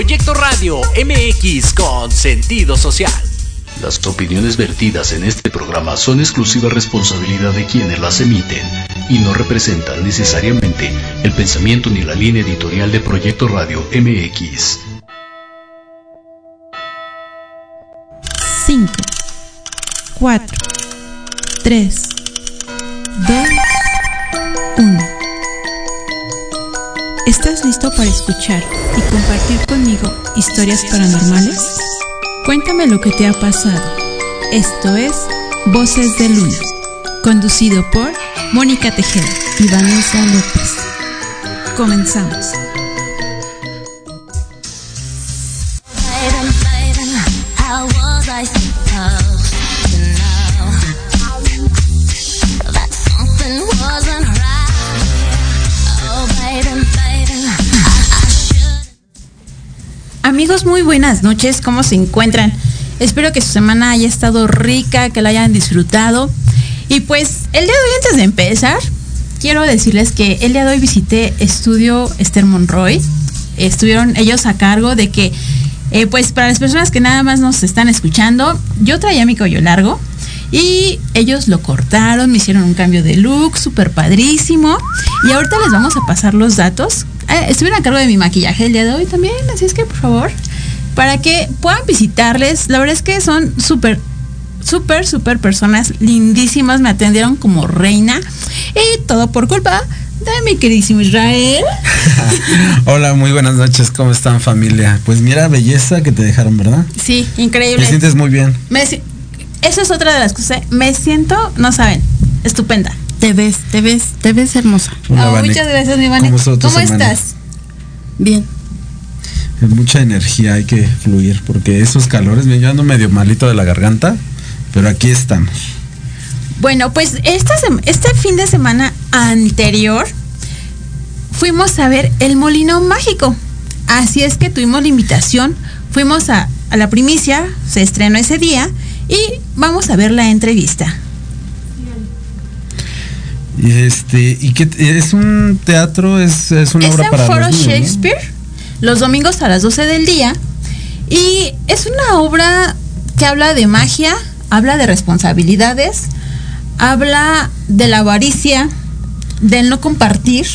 Proyecto Radio MX con sentido social. Las opiniones vertidas en este programa son exclusiva responsabilidad de quienes las emiten y no representan necesariamente el pensamiento ni la línea editorial de Proyecto Radio MX. 5, 4, 3, 2, ¿Estás listo para escuchar y compartir conmigo historias paranormales? Cuéntame lo que te ha pasado. Esto es Voces de Luna, conducido por Mónica Tejeda y Vanessa López. Comenzamos. Muy buenas noches. ¿Cómo se encuentran? Espero que su semana haya estado rica, que la hayan disfrutado. Y pues el día de hoy, antes de empezar, quiero decirles que el día de hoy visité Estudio Esther Monroy. Estuvieron ellos a cargo de que, eh, pues para las personas que nada más nos están escuchando, yo traía mi cabello largo y ellos lo cortaron, me hicieron un cambio de look súper padrísimo. Y ahorita les vamos a pasar los datos. Eh, estuvieron a cargo de mi maquillaje el día de hoy también, así es que por favor, para que puedan visitarles. La verdad es que son súper, súper, súper personas lindísimas. Me atendieron como reina. Y todo por culpa de mi queridísimo Israel. Hola, muy buenas noches, ¿cómo están familia? Pues mira, belleza que te dejaron, ¿verdad? Sí, increíble. Te sientes muy bien. Me eso es otra de las cosas. Me siento, no saben, estupenda. Te ves, te ves, te ves hermosa. Hola, Oh, muchas gracias, mi Vane. ¿Cómo estás? Bien. Mucha energía hay que fluir, porque esos calores, yo ando medio malito de la garganta, pero aquí estamos. Bueno, pues esta este fin de semana anterior fuimos a ver El Molino Mágico. Así es que tuvimos la invitación, fuimos a, a la primicia, se estrenó ese día y vamos a ver la entrevista. Este, ¿y qué es un teatro? ¿Es, es una es obra en para Foro los niños, ¿no? Los domingos a las 12 del día. Y es una obra que habla de magia, habla de responsabilidades, habla de la avaricia, del no compartir.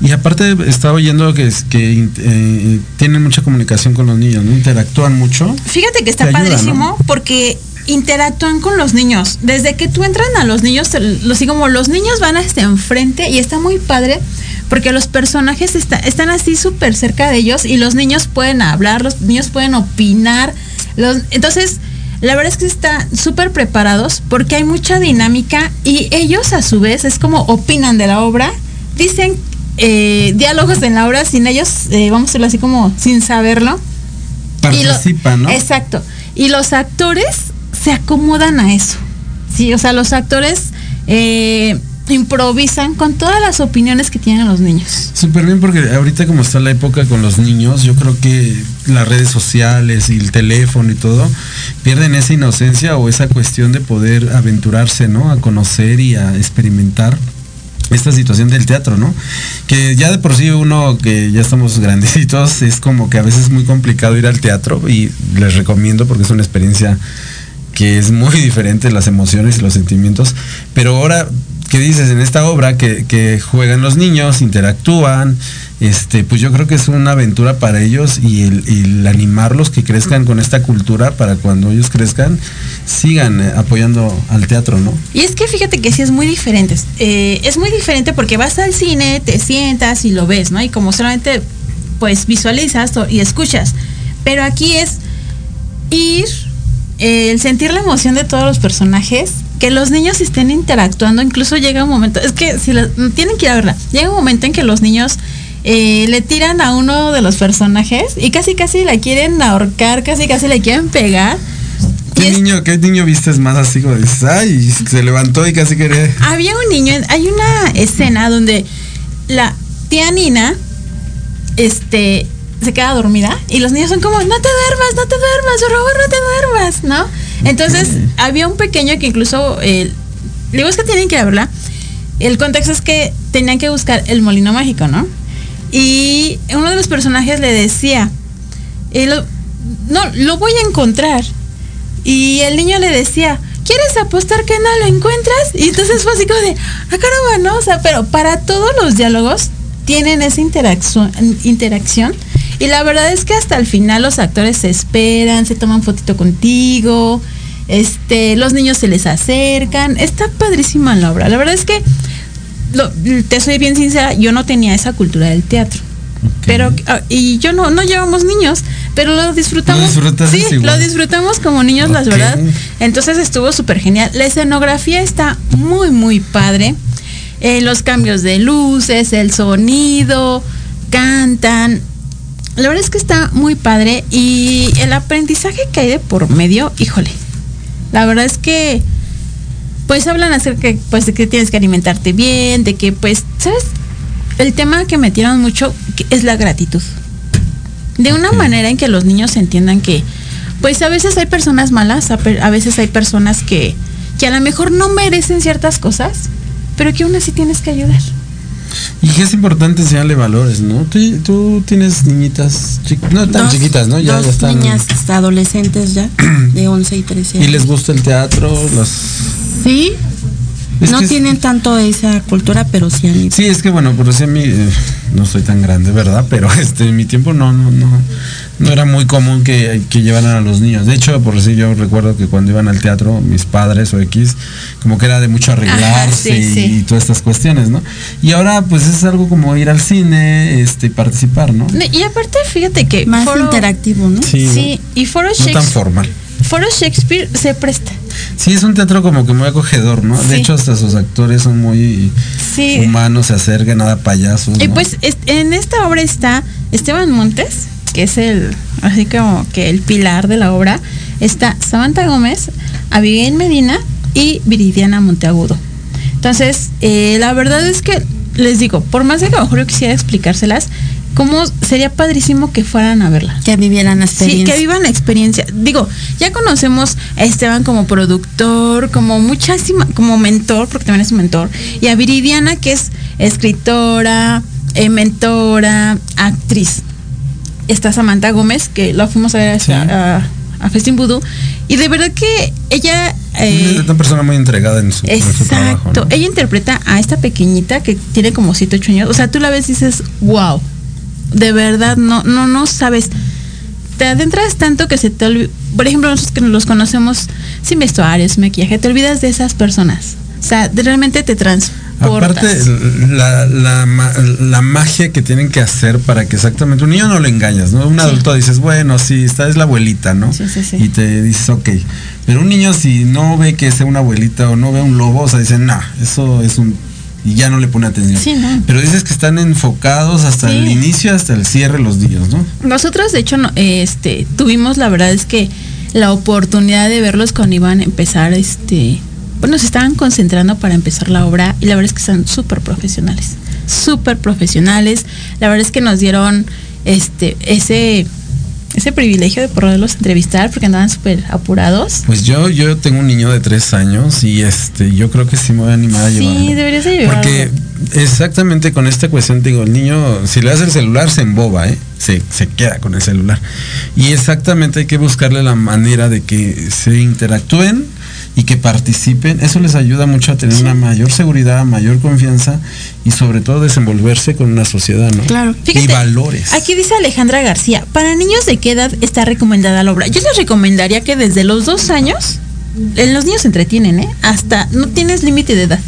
Y aparte estaba oyendo que, es- que eh, tienen mucha comunicación con los niños, ¿no? Interactúan mucho. Fíjate que está ayuda, padrísimo porque interactúan con los niños. Desde que tú entran a los niños, los como los niños van hasta enfrente y está muy padre porque los personajes está- están así súper cerca de ellos y los niños pueden hablar, los niños pueden opinar. Los, entonces, la verdad es que están súper preparados porque hay mucha dinámica y ellos a su vez es como opinan de la obra, dicen eh, diálogos en la obra sin ellos, eh, vamos a decirlo así como sin saberlo. Lo- Participan, ¿no? Exacto. Y los actores se acomodan a eso. Sí, o sea, los actores eh, improvisan con todas las opiniones que tienen los niños. Súper bien porque ahorita como está la época con los niños, yo creo que las redes sociales y el teléfono y todo pierden esa inocencia o esa cuestión de poder aventurarse, ¿no? A conocer y a experimentar esta situación del teatro, ¿no? Que ya de por sí uno que ya estamos grandecitos es como que a veces es muy complicado ir al teatro y les recomiendo porque es una experiencia que es muy diferente las emociones y los sentimientos. Pero ahora, ¿qué dices? En esta obra que, que juegan los niños, interactúan, este, pues yo creo que es una aventura para ellos y el, animarlos que crezcan con esta cultura para cuando ellos crezcan, sigan eh, apoyando al teatro, ¿no? Y es que fíjate que sí es muy diferente. Eh, es muy diferente porque vas al cine, te sientas y lo ves, ¿no? Y como solamente pues visualizas y escuchas. Pero aquí es ir, eh, el sentir la emoción de todos los personajes, que los niños estén interactuando, incluso llega un momento, es que si la- tienen que ir a verla, llega un momento en que los niños eh, le tiran a uno de los personajes y casi casi la quieren ahorcar, casi casi le quieren pegar. ¿Qué niño, qué niño viste más así como dices, ay, se levantó y casi quería... Había un niño, hay una escena donde la tía Nina, este, se queda dormida y los niños son como, no te duermas, no te duermas, por favor, no te duermas, ¿no? Entonces, había un pequeño que incluso, eh, digo, es que tienen que verla. El contexto es que tenían que buscar el molino mágico, ¿no? Y uno de los los personajes le decía, eh, lo- no, lo voy a encontrar. Y el niño le decía, ¿quieres apostar que no lo encuentras? Y entonces fue así como de, ah, caramba, ¿no? O sea, pero para todos los diálogos tienen esa interacción, interacción. Y la verdad es que hasta el final los actores se esperan, se toman fotito contigo, este, los niños se les acercan. Está padrísima la obra. La verdad es que, lo- te soy bien sincera, yo no tenía esa cultura del teatro. Pero, ah, y yo no, no llevamos niños, pero lo disfrutamos. Lo sí, igual. lo disfrutamos como niños, la Ok. verdad. Entonces estuvo súper genial. La escenografía está muy, muy padre. Eh, los cambios de luces, el sonido, cantan. La verdad es que está muy padre. Y el aprendizaje que hay de por medio, híjole. La verdad es que pues hablan acerca pues de que tienes que alimentarte bien, de que pues, ¿sabes? El tema que metieron mucho que es la gratitud. De una manera en que los niños entiendan que pues a veces hay personas malas, a, a veces hay personas que, que a lo mejor no merecen ciertas cosas, pero que aún así tienes que ayudar. Y que es importante enseñarle valores, ¿no? Tú, tú tienes niñitas, no tan Dos- chiquitas, ¿no? Ya, dos ya están. niñas hasta adolescentes ya, de 11 y 13 Y años. les gusta el teatro, las. Sí, Es no que es- tienen tanto esa cultura, pero sí han ido. Sí, es que bueno, por decir mi, eh, no soy tan grande, ¿verdad? Pero este, en mi tiempo no, no, no, no era muy común que, que llevaran a los niños. De hecho, por decir, yo recuerdo que cuando iban al teatro, mis padres o X, como que era de mucho arreglarse Ajá, sí, sí. y todas estas cuestiones, ¿no? Y ahora, pues es algo como ir al cine, este, y participar, ¿no? Y aparte, fíjate que Más Foro- interactivo, ¿no? Sí, Sí, y Foro no, no tan Shakespeare, formal. Foro Shakespeare se presta. Sí, es un teatro como que muy acogedor, ¿no? De hecho, hasta sus actores son muy Sí. humanos, se acercan, nada payasos. Y ¿no? pues es- en esta obra está Esteban Montes, que es el, así como que el pilar de la obra. Está Samantha Gómez, Abigail Medina y Viridiana Monteagudo. Entonces, eh, la verdad es que les digo, por más de que a lo mejor yo quisiera explicárselas, cómo sería padrísimo que fueran a verla. Que vivieran la Sí, experiencia. que vivan la experiencia. Digo, ya conocemos a Esteban como productor, como muchísima, como mentor, porque también es un mentor, y a Viridiana, que es escritora, eh, mentora, actriz. Está Samantha Gómez, que la fuimos a ver a, Sí. a, a Festín Vudú, y de verdad que ella... eh, es una persona muy entregada en su, en su trabajo. Exacto. ¿no? Ella interpreta a esta pequeñita que tiene como 7, 8 años. O sea, tú la ves y dices, wow. De verdad, no, no, no sabes. Te adentras tanto que se te olvida. Por ejemplo, nosotros que los conocemos sin vestuarios, sin maquillaje, te olvidas de esas personas. O sea, realmente te transportas. Aparte, la, la, la magia que tienen que hacer para que exactamente un niño no lo engañas, ¿no? Un Sí. adulto dices, bueno, sí, esta es la abuelita, ¿no? Sí, sí, sí. Y te dices, ok. Pero un niño, si no ve que sea una abuelita o no ve un lobo, o sea, dice, nah, eso es un. Y ya no le pone atención. Sí, no. Pero dices que están enfocados hasta Sí. el inicio, hasta el cierre los niños, ¿no? Nosotros, de hecho, no- este, tuvimos la verdad es que la oportunidad de verlos cuando iban a empezar, este, bueno, se estaban concentrando para empezar la obra y la verdad es que están súper profesionales, súper profesionales. La verdad es que nos dieron, este, ese, ese privilegio de poderlos entrevistar porque andaban súper apurados. Pues yo, yo tengo un niño de tres años y este, yo creo que sí me voy a animar a Sí, llevarlo. deberías de llevarlo. Porque exactamente con esta cuestión digo, el niño, si le das el celular, se emboba, ¿eh? Se, se queda con el celular. Y exactamente hay que buscarle la manera de que se interactúen y que participen. Eso les ayuda mucho a tener una mayor seguridad, mayor confianza y sobre todo desenvolverse con una sociedad, ¿no? Claro. y Fíjate, valores. Aquí dice Alejandra García, para niños de qué edad está recomendada la obra. Yo les recomendaría que desde los dos años, en los niños se entretienen, ¿eh? Hasta no tienes límite de edad.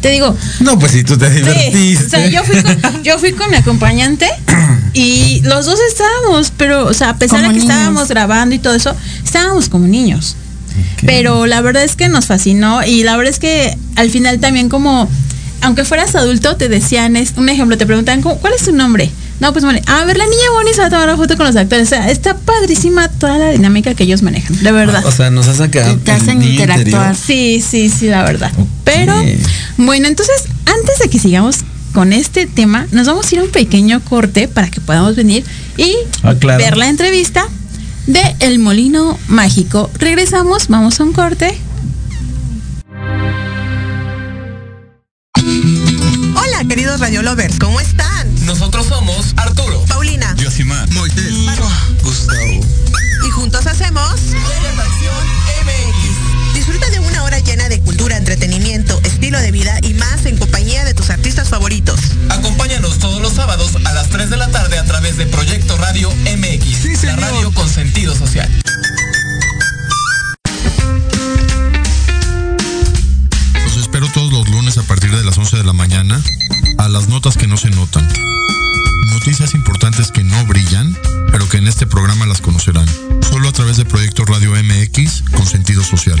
Te digo, No, pues si tú te sí, divertiste. o sea, yo fui, con, yo fui con mi acompañante y los dos estábamos, pero, o sea, a pesar Como de que niños. estábamos grabando y todo eso, estábamos como niños. Pero la verdad es que nos fascinó y la verdad es que al final también como, aunque fueras adulto, te decían, es un ejemplo, te preguntan, ¿cómo- ¿cuál es tu nombre? No, pues bueno, a ver, la niña Bonnie se va a tomar una foto con los actores. O sea, está padrísima toda la dinámica que ellos manejan, de verdad. O sea, nos hace quedar Y te hacen interactuar. Sí, sí, sí, la verdad. Pero, bueno, entonces, antes de que sigamos con este tema, nos vamos a ir a un pequeño corte para que podamos venir y Ah, claro. ver la entrevista de El Molino Mágico. Regresamos, vamos a un corte. Hola, queridos Radio Lovers, artistas favoritos. Acompáñanos todos los sábados a las 3 de la tarde a través de Proyecto Radio MX, la radio con sentido social. Los espero todos los lunes a partir de las 11 de la mañana a las notas que no se notan. Noticias importantes que no brillan, pero que en este programa las conocerán. Solo a través de Proyecto Radio MX con sentido social.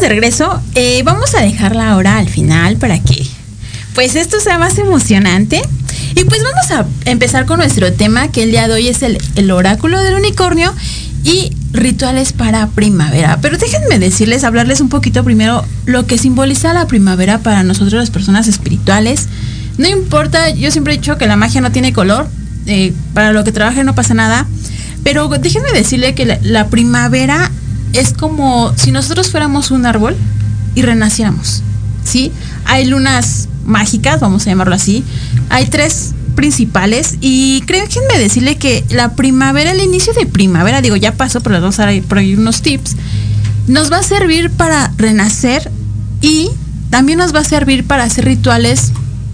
De regreso. Eh, vamos a dejarla ahora al final para que pues esto sea más emocionante. Y pues vamos a empezar con nuestro tema, que el día de hoy es el, el oráculo del unicornio y rituales para primavera. Pero déjenme decirles, hablarles un poquito primero lo que simboliza la primavera para nosotros las personas espirituales. No importa, yo siempre he dicho que la magia no tiene color, eh, para lo que trabaje no pasa nada, pero déjenme decirle que la primavera es como si nosotros fuéramos un árbol y renaciéramos, ¿sí? Hay lunas mágicas, vamos a llamarlo así. Hay tres principales y déjenme decirle que la primavera, el inicio de primavera, digo, ya pasó, pero les vamos a dar por ahí unos tips, nos va a servir para renacer y también nos va a servir para hacer rituales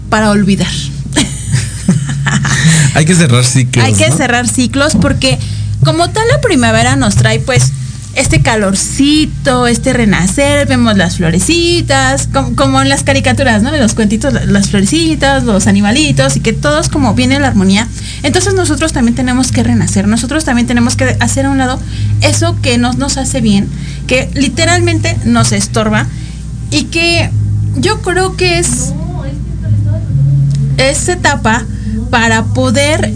para olvidar. Hay que cerrar ciclos. Hay que ¿no? cerrar ciclos porque como tal la primavera nos trae pues este calorcito, este renacer, vemos las florecitas, como, en las caricaturas, ¿no? De los cuentitos, la- las florecitas, los animalitos y que todos como viene la armonía. Entonces nosotros también tenemos que renacer, nosotros también tenemos que hacer a un lado eso que nos, nos hace bien, que literalmente nos estorba y que yo creo que es esa etapa para poder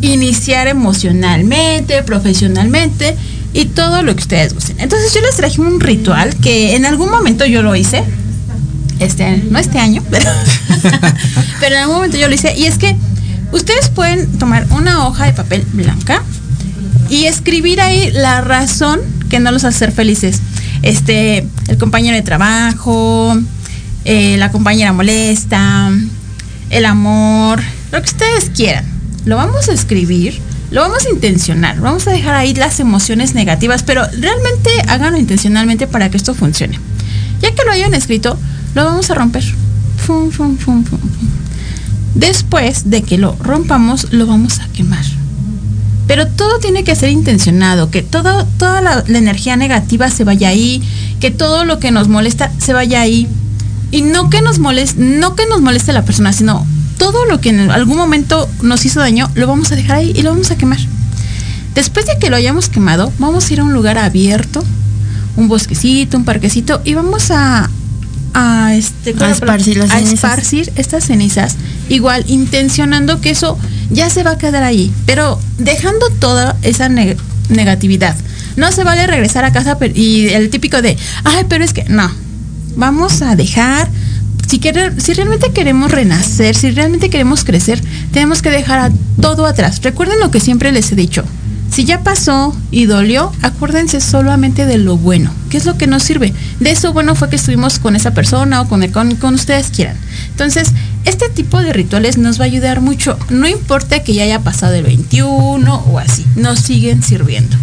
iniciar emocionalmente, profesionalmente y todo lo que ustedes gusten. Entonces yo les traje un ritual que en algún momento yo lo hice. Este, no este año, pero, pero en algún momento yo lo hice. Y es que ustedes pueden tomar una hoja de papel blanca y escribir ahí la razón que no los hace ser felices. Este, el compañero de trabajo, eh, la compañera molesta, el amor, lo que ustedes quieran. Lo vamos a escribir, lo vamos a intencionar, vamos a dejar ahí las emociones negativas, pero realmente háganlo intencionalmente para que esto funcione. Ya que lo hayan escrito, lo vamos a romper. Después de que lo rompamos, lo vamos a quemar. Pero todo tiene que ser intencionado, que todo, toda la, la energía negativa se vaya ahí, que todo lo que nos molesta se vaya ahí. Y no que nos moleste, no que nos moleste la persona, sino todo lo que en algún momento nos hizo daño, lo vamos a dejar ahí y lo vamos a quemar. Después de que lo hayamos quemado, vamos a ir a un lugar abierto, un bosquecito, un parquecito, y vamos a, a, este, ¿cuál A esparcir las a cenizas. esparcir estas cenizas, igual intencionando que eso ya se va a quedar ahí, pero dejando toda esa ne- negatividad. No se vale regresar a casa y el típico de, ay, pero es que no, vamos a dejar, si, si realmente queremos renacer, si realmente queremos crecer, tenemos que dejar a todo atrás. Recuerden lo que siempre les he dicho. Si ya pasó y dolió, acuérdense solamente de lo bueno. ¿Qué es lo que nos sirve? De eso bueno fue que estuvimos con esa persona o con, el, con, con ustedes quieran. Entonces, este tipo de rituales nos va a ayudar mucho. No importa que ya haya pasado el 21 o así, nos siguen sirviendo.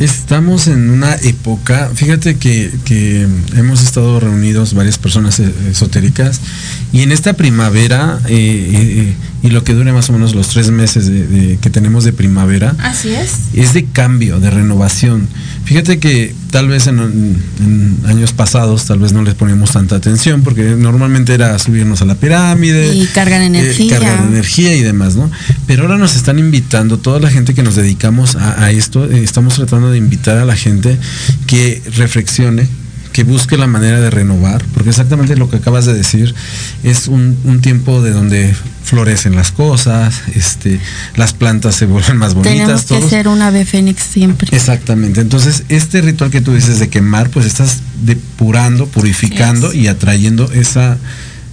Estamos en una época, fíjate que, hemos estado reunidos varias personas eh, esotéricas y en esta primavera eh, eh, y lo que dure más o menos los tres meses de- de- que tenemos de primavera, Así es. es de cambio, de renovación. Fíjate que tal vez en, en años pasados tal vez no les poníamos tanta atención porque normalmente era subirnos a la pirámide. Y cargar eh, energía. cargar energía y demás, ¿no? Pero ahora nos están invitando, toda la gente que nos dedicamos a, a esto, eh, estamos tratando de invitar a la gente que reflexione, que busque la manera de renovar, porque exactamente lo que acabas de decir es un, un tiempo de donde florecen las cosas, este, las plantas se vuelven más bonitas. Tenemos que todos- ser un ave fénix siempre. Exactamente. Entonces, este ritual que tú dices de quemar, pues estás depurando, purificando y atrayendo esa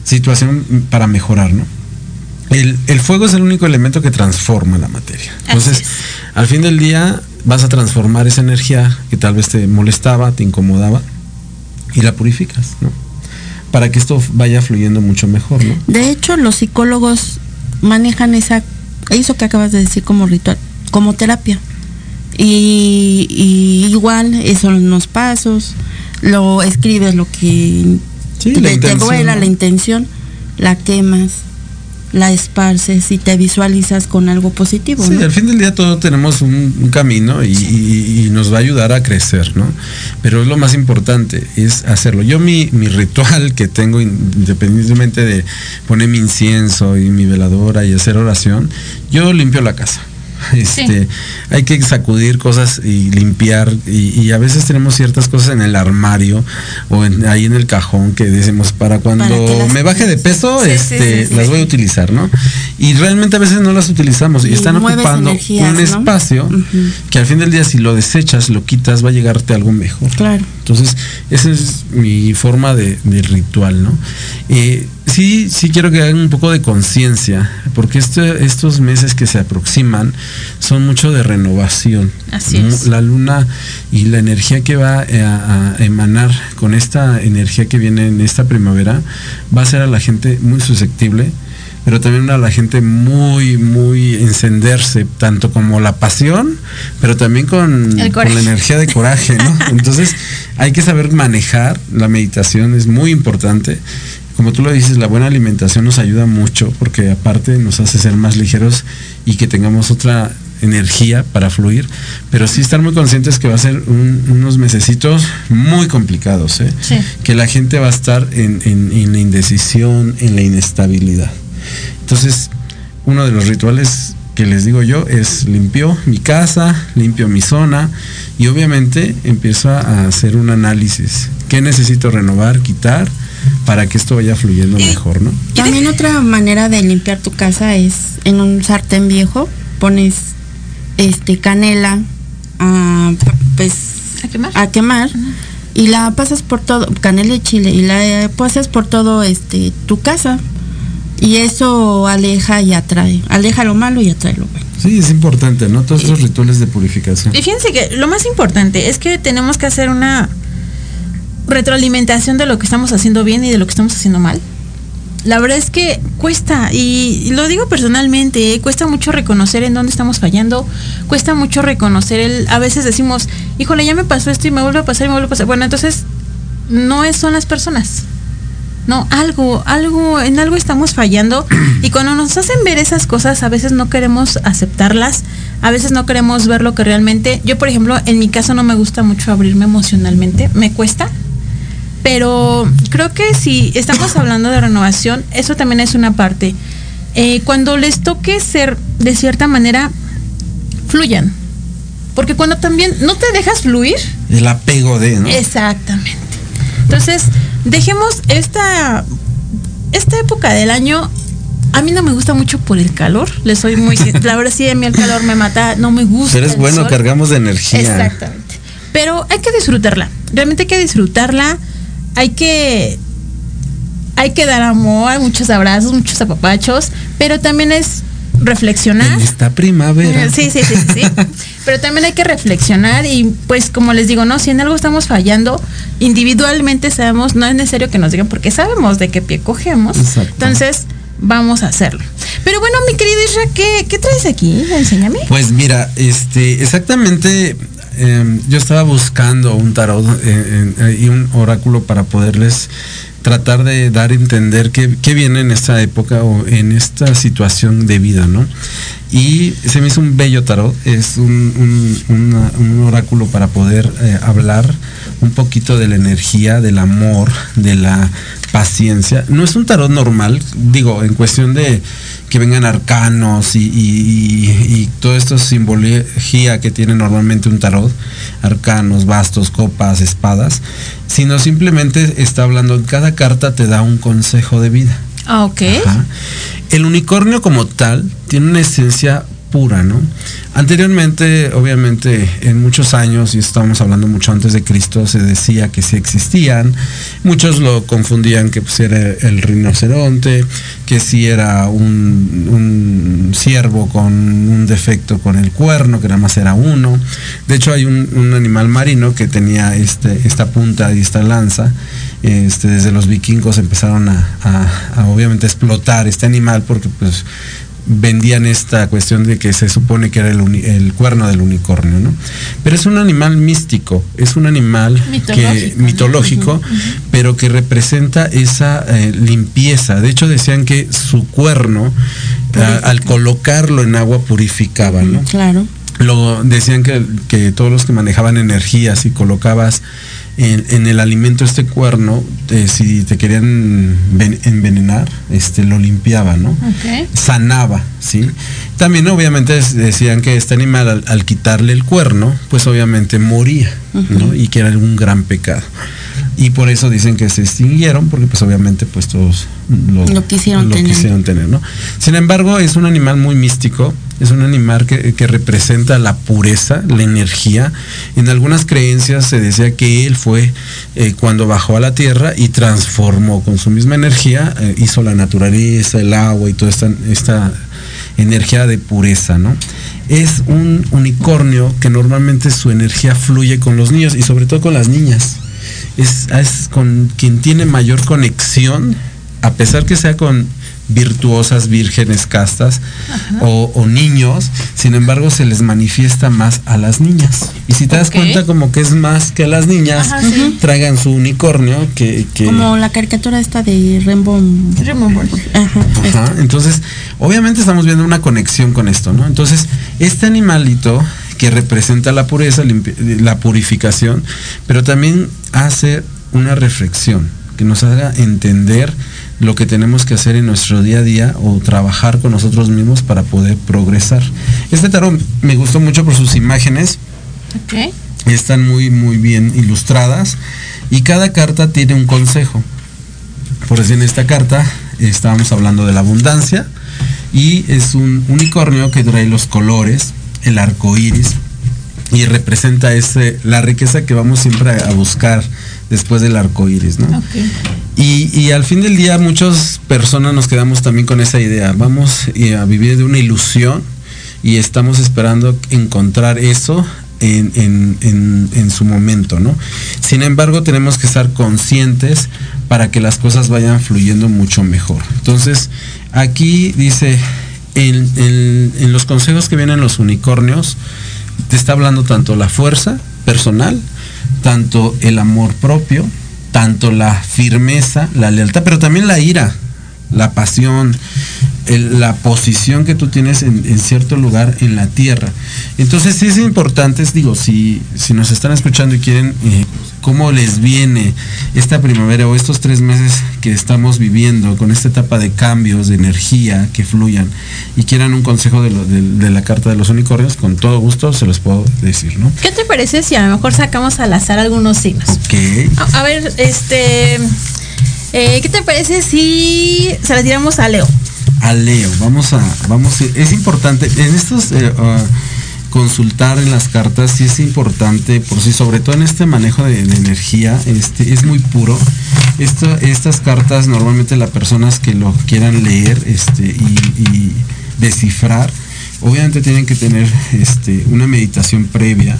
situación para mejorar, ¿no? El, el fuego es el único elemento que transforma la materia. Entonces, al fin del día vas a transformar esa energía que tal vez te molestaba, te incomodaba y la purificas, ¿no? Para que esto vaya fluyendo mucho mejor, ¿no? De hecho, los psicólogos manejan esa, eso que acabas de decir como ritual, como terapia. Y, y igual, esos son los pasos, lo escribes lo que Sí, te, la te duela, la intención, la quemas, la esparces y te visualizas con algo positivo. Sí, ¿no? al fin del día todos tenemos un, un camino y, y- y nos va a ayudar a crecer, ¿no? Pero es lo más importante, es hacerlo. Yo mi, mi ritual que tengo, in- independientemente de poner mi incienso y mi veladora y hacer oración, yo limpio la casa. Este, Hay que sacudir cosas y limpiar y, y a veces tenemos ciertas cosas en el armario o en- ahí en el cajón que decimos para cuando Para me baje de peso, Sí, este, sí, las voy a utilizar, ¿no? Y realmente a veces no las utilizamos y, Y están ocupando energías, un ¿no? espacio que al fin del día si lo desechas, lo quitas, va a llegarte algo mejor. Claro. Entonces, esa es mi forma de, de ritual, ¿no? Eh, sí, sí quiero que hagan un poco de conciencia, porque este- estos meses que se aproximan son mucho de renovación. Así ¿no? es. La luna y la energía que va eh, a, a emanar con esta energía que viene en esta primavera va a ser a la gente muy susceptible pero también a la gente muy, muy encenderse, tanto como la pasión, pero también con, la energía de coraje, ¿no? Entonces hay que saber manejar, la meditación es muy importante. Como tú lo dices, la buena alimentación nos ayuda mucho porque aparte nos hace ser más ligeros y que tengamos otra energía para fluir, pero sí estar muy conscientes que va a ser un- unos mesecitos muy complicados, ¿eh? Sí. que la gente va a estar en, en- en la indecisión, en la inestabilidad. Entonces, uno de los rituales que les digo yo es limpio mi casa, limpio mi zona y obviamente empiezo a hacer un análisis. ¿Qué necesito renovar, quitar para que esto vaya fluyendo mejor, no? También otra manera de limpiar tu casa es en un sartén viejo pones este canela a, pues ¿A quemar? a quemar y la pasas por todo canela y chile y la pasas por todo este tu casa y eso aleja y atrae aleja lo malo y atrae lo bueno Sí, es importante, ¿no? Todos esos rituales de purificación. Y fíjense que lo más importante es que tenemos que hacer una retroalimentación de lo que estamos haciendo bien y de lo que estamos haciendo mal. La verdad es que cuesta, y lo digo personalmente, ¿eh? cuesta mucho reconocer en dónde estamos fallando, cuesta mucho reconocer el, a veces decimos, híjole, ya me pasó esto y me vuelve a pasar y me vuelve a pasar. Bueno, entonces no es, son las personas. No, algo, algo, en algo estamos fallando y cuando nos hacen ver esas cosas a veces no queremos aceptarlas, a veces no queremos ver lo que realmente, yo por ejemplo, en mi caso no me gusta mucho abrirme emocionalmente, me cuesta, pero creo que si estamos hablando de renovación, eso también es una parte. Eh, cuando les toque ser de cierta manera, fluyan. Porque cuando también no te dejas fluir, El apego de, ¿no? Exactamente. Entonces, dejemos esta, esta época del año. A mí no me gusta mucho por el calor. Le soy muy. La verdad, sí, a mí el calor me mata. No me gusta. Pero es bueno, sol. cargamos de energía. Exactamente. Pero hay que disfrutarla. Realmente hay que disfrutarla. Hay que. Hay que dar amor, muchos abrazos, muchos apapachos. Pero también es reflexionar. En esta primavera. Sí, sí, sí, sí, sí. Pero también hay que reflexionar y pues como les digo, no, si en algo estamos fallando, individualmente sabemos, no es necesario que nos digan porque sabemos de qué pie cogemos. Exacto. Entonces, vamos a hacerlo. Pero bueno, mi querido Isra, ¿qué, qué traes aquí? Enséñame. Pues mira, este, exactamente eh, yo estaba buscando un tarot eh, eh, y un oráculo para poderles tratar de dar a entender qué, viene en esta época o en esta situación de vida, ¿no? Y se me hizo un bello tarot, es un, un oráculo para poder eh, hablar un poquito de la energía, del amor, de la paciencia. No es un tarot normal, digo, en cuestión de que vengan arcanos y, y, y- y todo esto simbología que tiene normalmente un tarot, arcanos, bastos, copas, espadas, sino simplemente está hablando, en cada carta te da un consejo de vida. Ah, ok. Ajá. El unicornio como tal tiene una esencia pura, ¿no? Anteriormente, obviamente, en muchos años, y estamos hablando mucho antes de Cristo, se decía que sí existían. Muchos lo confundían que pues, era el rinoceronte, que sí era un, ciervo con un defecto con el cuerno, que nada más era uno. De hecho, hay un, animal marino que tenía este, esta punta y esta lanza. Este, desde los vikingos empezaron a- a, obviamente explotar este animal porque pues vendían esta cuestión de que se supone que era el, cuerno del unicornio, ¿no? Pero es un animal místico, es un animal que Mitológico, ¿no? mitológico, pero que representa esa eh, limpieza. De hecho decían que su cuerno ah, al colocarlo en agua purificaba, ¿no? Claro. Lo decían que, que todos los que manejaban energías y colocabas en, en el alimento este cuerno, eh, si te querían ven- envenenar, este lo limpiaba, ¿no? Sanaba, ¿sí? También obviamente decían que este animal al, al quitarle el cuerno, pues obviamente moría, ¿no? Y que era un gran pecado. Y por eso dicen que se extinguieron, porque pues obviamente pues todos lo, Lo quisieron lo tener. quisieron tener, ¿no? Sin embargo, es un animal muy místico, es un animal que, que representa la pureza, la energía. En algunas creencias se decía que él fue eh, cuando bajó a la tierra y transformó con su misma energía, eh, hizo la naturaleza, el agua y toda esta, esta energía de pureza, ¿no? Es un unicornio que normalmente su energía fluye con los niños y sobre todo con las niñas. Es, es con quien tiene mayor conexión, a pesar que sea con virtuosas, vírgenes, castas o, o niños, sin embargo se les manifiesta más a las niñas. Y si te das cuenta como que es más que a las niñas, Ajá, sí. traigan su unicornio que... que Como la caricatura esta de Rainbow. Ajá. Ajá, entonces, obviamente estamos viendo una conexión con esto, ¿no? Entonces, este animalito que representa la pureza, la purificación, pero también hace una reflexión que nos haga entender lo que tenemos que hacer en nuestro día a día o trabajar con nosotros mismos para poder progresar. Este tarot me gustó mucho por sus imágenes, están muy muy bien ilustradas y cada carta tiene un consejo. Por decir en esta carta estábamos hablando de la abundancia y es un unicornio que trae los colores, el arco iris y representa ese, la riqueza que vamos siempre a, a buscar después del arco iris, ¿no? Y, y al fin del día muchas personas nos quedamos también con esa idea. Vamos a vivir de una ilusión y estamos esperando encontrar eso en, en- en- en su momento, ¿no? Sin embargo, tenemos que estar conscientes para que las cosas vayan fluyendo mucho mejor. Entonces, aquí dice, en, en- los consejos que vienen los unicornios, te está hablando tanto la fuerza personal, tanto el amor propio, tanto la firmeza, la lealtad, pero también la ira, la pasión, la posición que tú tienes en, en cierto lugar en la tierra. Entonces sí es importante, es, digo, si, si nos están escuchando y quieren eh, cómo les viene esta primavera o estos tres meses que estamos viviendo con esta etapa de cambios, de energía, que fluyan y quieran un consejo de, lo- de- de la carta de los unicornios, con todo gusto se los puedo decir, ¿no? ¿Qué te parece si a lo mejor sacamos al azar algunos signos? Ok. A, a ver, este. eh, ¿Qué te parece si se la tiramos a Leo? a Leo. Vamos a, vamos, a- es importante, en estos eh, ah, consultar en las cartas sí es importante, por sí, sobre todo en este manejo de, energía, este, es muy puro. Esto, estas cartas normalmente las personas que lo quieran leer este, y, y descifrar, obviamente tienen que tener este, una meditación previa,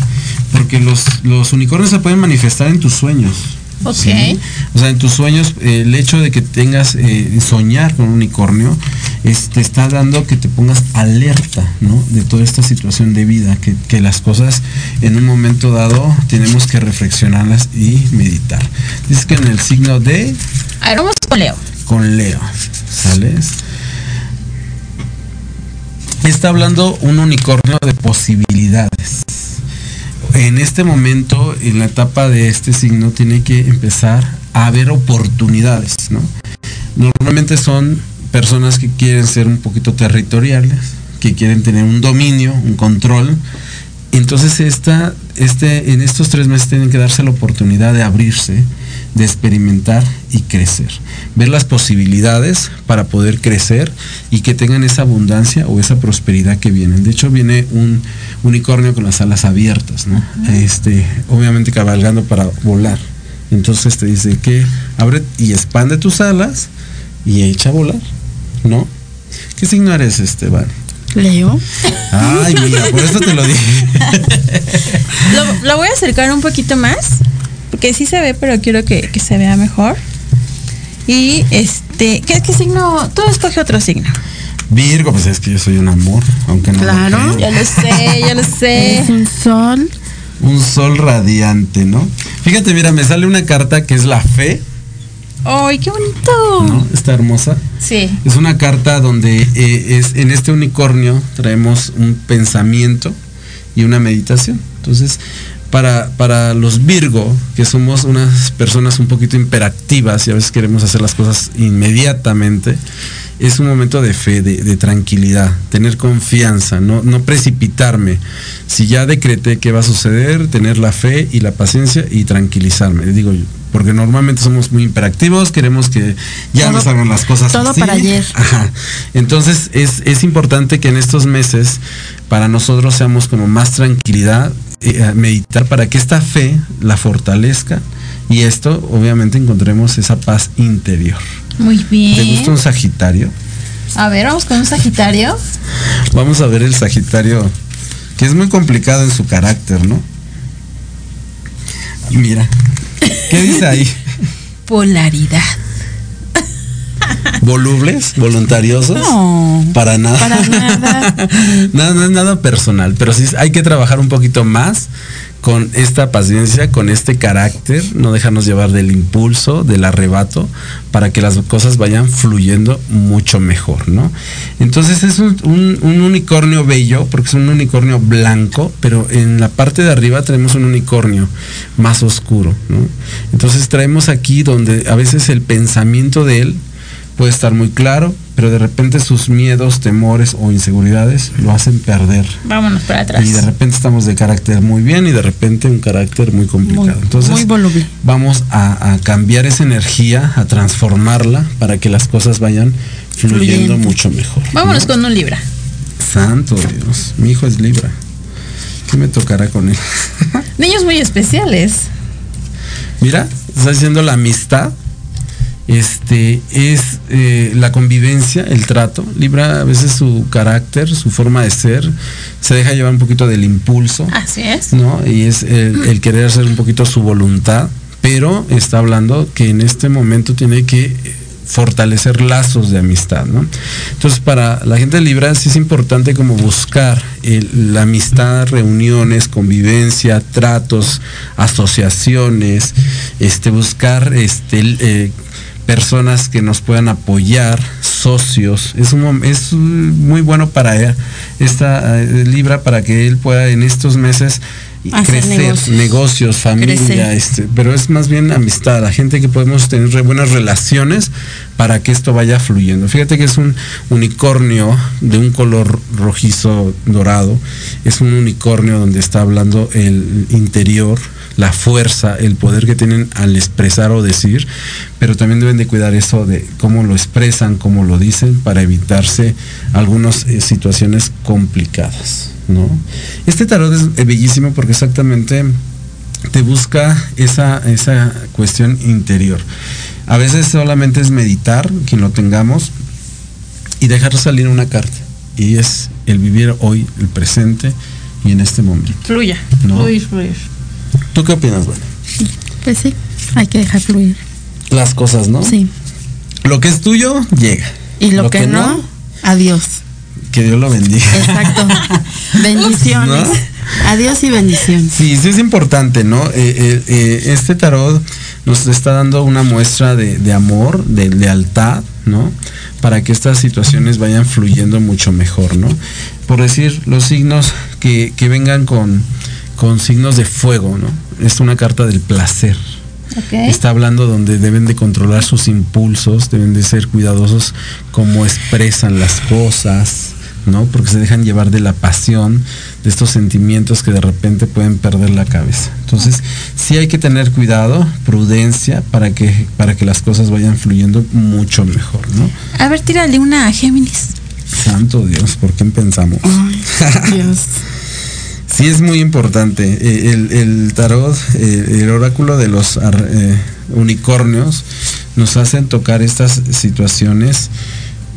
porque los, los unicornios se pueden manifestar en tus sueños. Ok. ¿sí? O sea, en tus sueños, eh, el hecho de que tengas eh, soñar con un unicornio es- te está dando que te pongas alerta, ¿no? De toda esta situación de vida, que, que las cosas en un momento dado tenemos que reflexionarlas y meditar. Dice que en el signo de A ver, vamos con Leo. con Leo, ¿sales? Está hablando un unicornio de posibilidades. En este momento, en la etapa de este signo, tiene que empezar a haber oportunidades, ¿no? Normalmente son personas que quieren ser un poquito territoriales, que quieren tener un dominio, un control. Entonces esta, este, en estos tres meses tienen que darse la oportunidad de abrirse, de experimentar y crecer. Ver las posibilidades para poder crecer y que tengan esa abundancia o esa prosperidad que vienen. De hecho, viene un unicornio con las alas abiertas, ¿no? Este, obviamente cabalgando para volar. Entonces te dice que abre y expande tus alas y echa a volar, ¿no? ¿Qué signo eres, Esteban? Leo. Ay, mira, por eso te lo dije. Lo, lo voy a acercar un poquito más, porque sí se ve, pero quiero que, que se vea mejor. Y este, ¿qué, qué signo? Tú escoge otro signo. Virgo, pues es que yo soy un amor, aunque no. lo Claro. crean. Ya lo sé, ya lo sé. Es un sol. Un sol radiante, ¿no? Fíjate, mira, me sale una carta que es la fe, ¡Ay, qué bonito! ¿no? Está hermosa. Sí. Es una carta donde eh, es, en este unicornio traemos un pensamiento y una meditación. Entonces, para, para los Virgo, que somos unas personas un poquito imperactivas y a veces queremos hacer las cosas inmediatamente, es un momento de fe, de, de tranquilidad, tener confianza, no, no precipitarme. Si ya decreté que va a suceder, tener la fe y la paciencia y tranquilizarme, digo yo. Porque normalmente somos muy imperactivos, queremos que ya Todo- nos salgan las cosas todo así. para ayer. Ajá. Entonces es, es importante que en estos meses para nosotros seamos como más tranquilidad, meditar para que esta fe la fortalezca y esto obviamente encontremos esa paz interior. Muy ¿Te bien. gusta un Sagitario? A ver, vamos con un Sagitario. Vamos a ver el Sagitario, que es muy complicado en su carácter, ¿no? Mira, ¿qué dice ahí? Polaridad. ¿Volubles? ¿Voluntariosos? No. Para nada. Para nada. nada, no es nada personal, pero sí hay que trabajar un poquito más con esta paciencia, con este carácter, no dejarnos llevar del impulso, del arrebato, para que las cosas vayan fluyendo mucho mejor, ¿no? Entonces es un, un- un unicornio bello, porque es un unicornio blanco, pero en la parte de arriba tenemos un unicornio más oscuro, ¿no? Entonces traemos aquí donde a veces el pensamiento de él puede estar muy claro, pero de repente sus miedos, temores o inseguridades lo hacen perder. Vámonos para atrás. Y de repente estamos de carácter muy bien y de repente un carácter muy complicado. Muy, Entonces muy voluble. vamos a, a cambiar esa energía, a transformarla para que las cosas vayan fluyendo mucho mejor. Vámonos ¿no? con un Libra. Santo Dios, mi hijo es Libra. ¿Qué me tocará con él? Niños muy especiales. Mira, está diciendo la amistad. Este es eh, la convivencia, el trato. Libra a veces su carácter, su forma de ser, se deja llevar un poquito del impulso. Así es. ¿no? Y es el, el querer hacer un poquito su voluntad, pero está hablando que en este momento tiene que fortalecer lazos de amistad, ¿no? Entonces, para la gente de Libra sí es importante como buscar el- la amistad, reuniones, convivencia, tratos, asociaciones, este, buscar este, el, eh, personas que nos puedan apoyar, socios. Es, un, es uh, muy bueno para esta eh, Libra para que él pueda en estos meses Hacer crecer, negocios, negocios. familia, Crecer. este, pero es más bien amistad, la gente que podemos tener re- buenas relaciones para que esto vaya fluyendo. Fíjate que es un unicornio de un color rojizo dorado, es un unicornio donde está hablando el interior, la fuerza, el poder que tienen al expresar o decir, pero también deben de cuidar eso de cómo lo expresan, cómo lo dicen, para evitarse algunas eh, situaciones complicadas, ¿no? Este tarot es eh, bellísimo porque exactamente te busca esa, esa cuestión interior. A veces solamente es meditar, quien lo tengamos, y dejar salir una carta. Y es el vivir hoy, el presente y en este momento. Fluya. No. Fluir, fluir. ¿Tú qué opinas, bueno? Pues sí, hay que dejar fluir. Las cosas, ¿no? Sí. Lo que es tuyo, llega. Y lo, que, no, Adiós. Que Dios lo bendiga. Exacto. bendiciones. ¿No? Adiós y bendiciones. Sí, sí es importante, ¿no? Eh, eh, eh, este tarot nos está dando una muestra de, de amor, de lealtad, ¿no? Para que estas situaciones vayan fluyendo mucho mejor, ¿no? Por decir, los signos que, que vengan con, con signos de fuego, ¿no? Es una carta del placer. Está hablando donde deben de controlar sus impulsos, deben de ser cuidadosos cómo expresan las cosas, ¿no? Porque se dejan llevar de la pasión, de estos sentimientos que de repente pueden perder la cabeza. Entonces, sí hay que tener cuidado, prudencia, para que, para que las cosas vayan fluyendo mucho mejor, ¿no? A ver, tírale una a Géminis. Santo Dios, ¿por qué pensamos? Dios. Sí es muy importante. Eh, El, tarot, eh, el oráculo de los eh, unicornios nos hacen tocar estas situaciones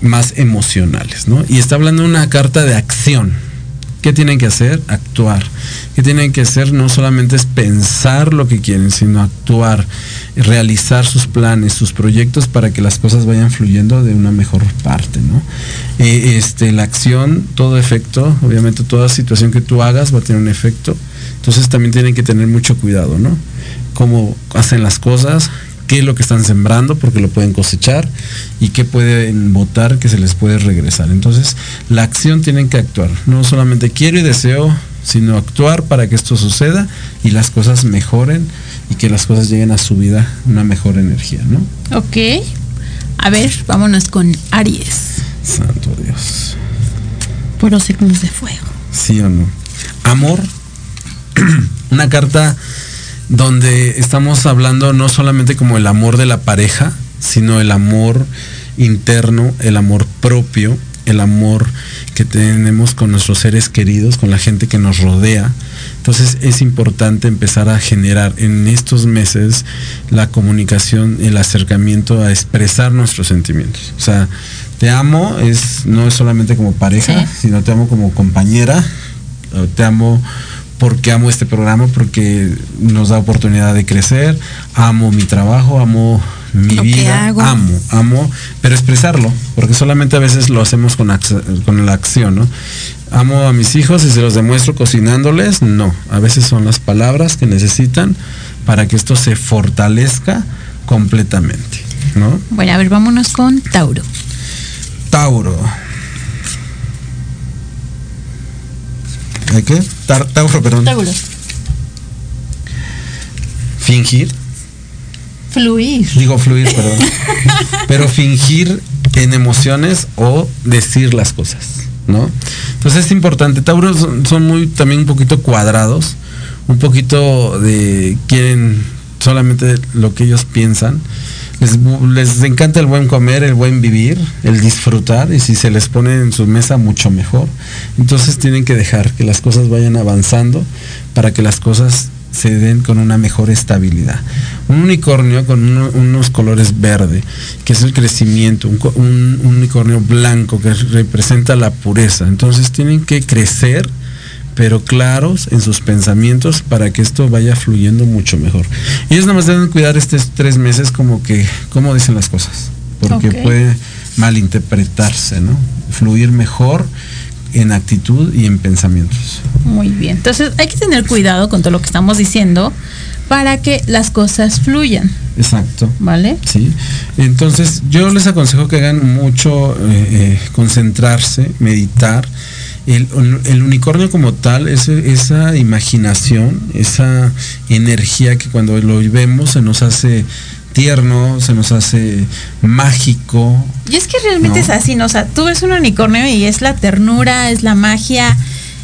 más emocionales, ¿no? Y está hablando de una carta de acción. ¿Qué tienen que hacer? Actuar. ¿Qué tienen que hacer? No solamente es pensar lo que quieren, sino actuar, realizar sus planes, sus proyectos para que las cosas vayan fluyendo de una mejor parte, ¿no? Eh, este, la acción, todo efecto, obviamente toda situación que tú hagas va a tener un efecto. Entonces también tienen que tener mucho cuidado, ¿no? Cómo hacen las cosas, qué es lo que están sembrando, porque lo pueden cosechar, y qué pueden votar que se les puede regresar. Entonces, la acción tienen que actuar. No solamente quiero y deseo, sino actuar para que esto suceda y las cosas mejoren y que las cosas lleguen a su vida una mejor energía, ¿no? Ok. A ver, vámonos con Aries. Santo Dios. Puros signos de fuego. ¿Sí o no? Amor. Una carta donde estamos hablando no solamente como el amor de la pareja, sino el amor interno, el amor propio, el amor que tenemos con nuestros seres queridos, con la gente que nos rodea. Entonces es importante empezar a generar en estos meses la comunicación, el acercamiento a expresar nuestros sentimientos. O sea, te amo es no es solamente como pareja, Sí. sino te amo como compañera, te amo porque amo este programa, porque nos da oportunidad de crecer, amo mi trabajo, amo mi Lo vida, amo, amo, pero expresarlo, porque solamente a veces lo hacemos con, con la acción, ¿no? Amo a mis hijos y se los demuestro cocinándoles, no, a veces son las palabras que necesitan para que esto se fortalezca completamente, ¿no? Bueno, a ver, vámonos con Tauro. Tauro. ¿De qué? Tauro, perdón. Tauro. Fingir. Fluir. Digo fluir, perdón. Pero fingir en emociones o decir las cosas, ¿no? Entonces es importante. Tauros son, son muy también un poquito cuadrados, un poquito de quieren solamente lo que ellos piensan. Les, les encanta el buen comer, el buen vivir, el disfrutar y si se les pone en su mesa mucho mejor. Entonces tienen que dejar que las cosas vayan avanzando para que las cosas se den con una mejor estabilidad. Un unicornio con uno- unos colores verde, que es el crecimiento, un unicornio blanco que representa la pureza. Entonces tienen que crecer, pero claros en sus pensamientos para que esto vaya fluyendo mucho mejor. Ellos nada más deben cuidar estos tres meses como que, cómo dicen las cosas, porque Ok. puede malinterpretarse, ¿no? Fluir mejor en actitud y en pensamientos. Muy bien. Entonces hay que tener cuidado con todo lo que estamos diciendo para que las cosas fluyan, Exacto. ¿vale? Sí. Entonces yo les aconsejo que hagan mucho eh, eh, concentrarse, meditar. El, el unicornio como tal, ese- esa imaginación, esa energía que cuando lo vemos se nos hace tierno, se nos hace mágico. Y es que realmente No. es así, ¿no? O sea, tú ves un unicornio y es la ternura, es la magia,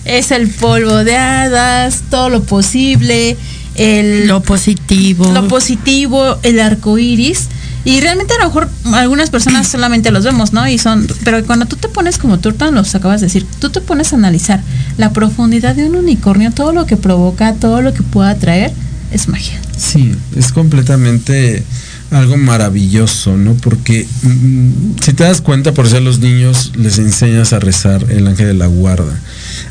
es el polvo de hadas, todo lo posible, el, Lo positivo. lo positivo, el arco iris. Y realmente a lo mejor algunas personas solamente los vemos, ¿no? Y son, pero cuando tú te pones, como tú tan los acabas de decir, tú te pones a analizar la profundidad de un unicornio, todo lo que provoca, todo lo que pueda traer, es magia. Sí, es completamente algo maravilloso, ¿no? Porque mm, si te das cuenta, por eso a los niños les enseñas a rezar el ángel de la guarda.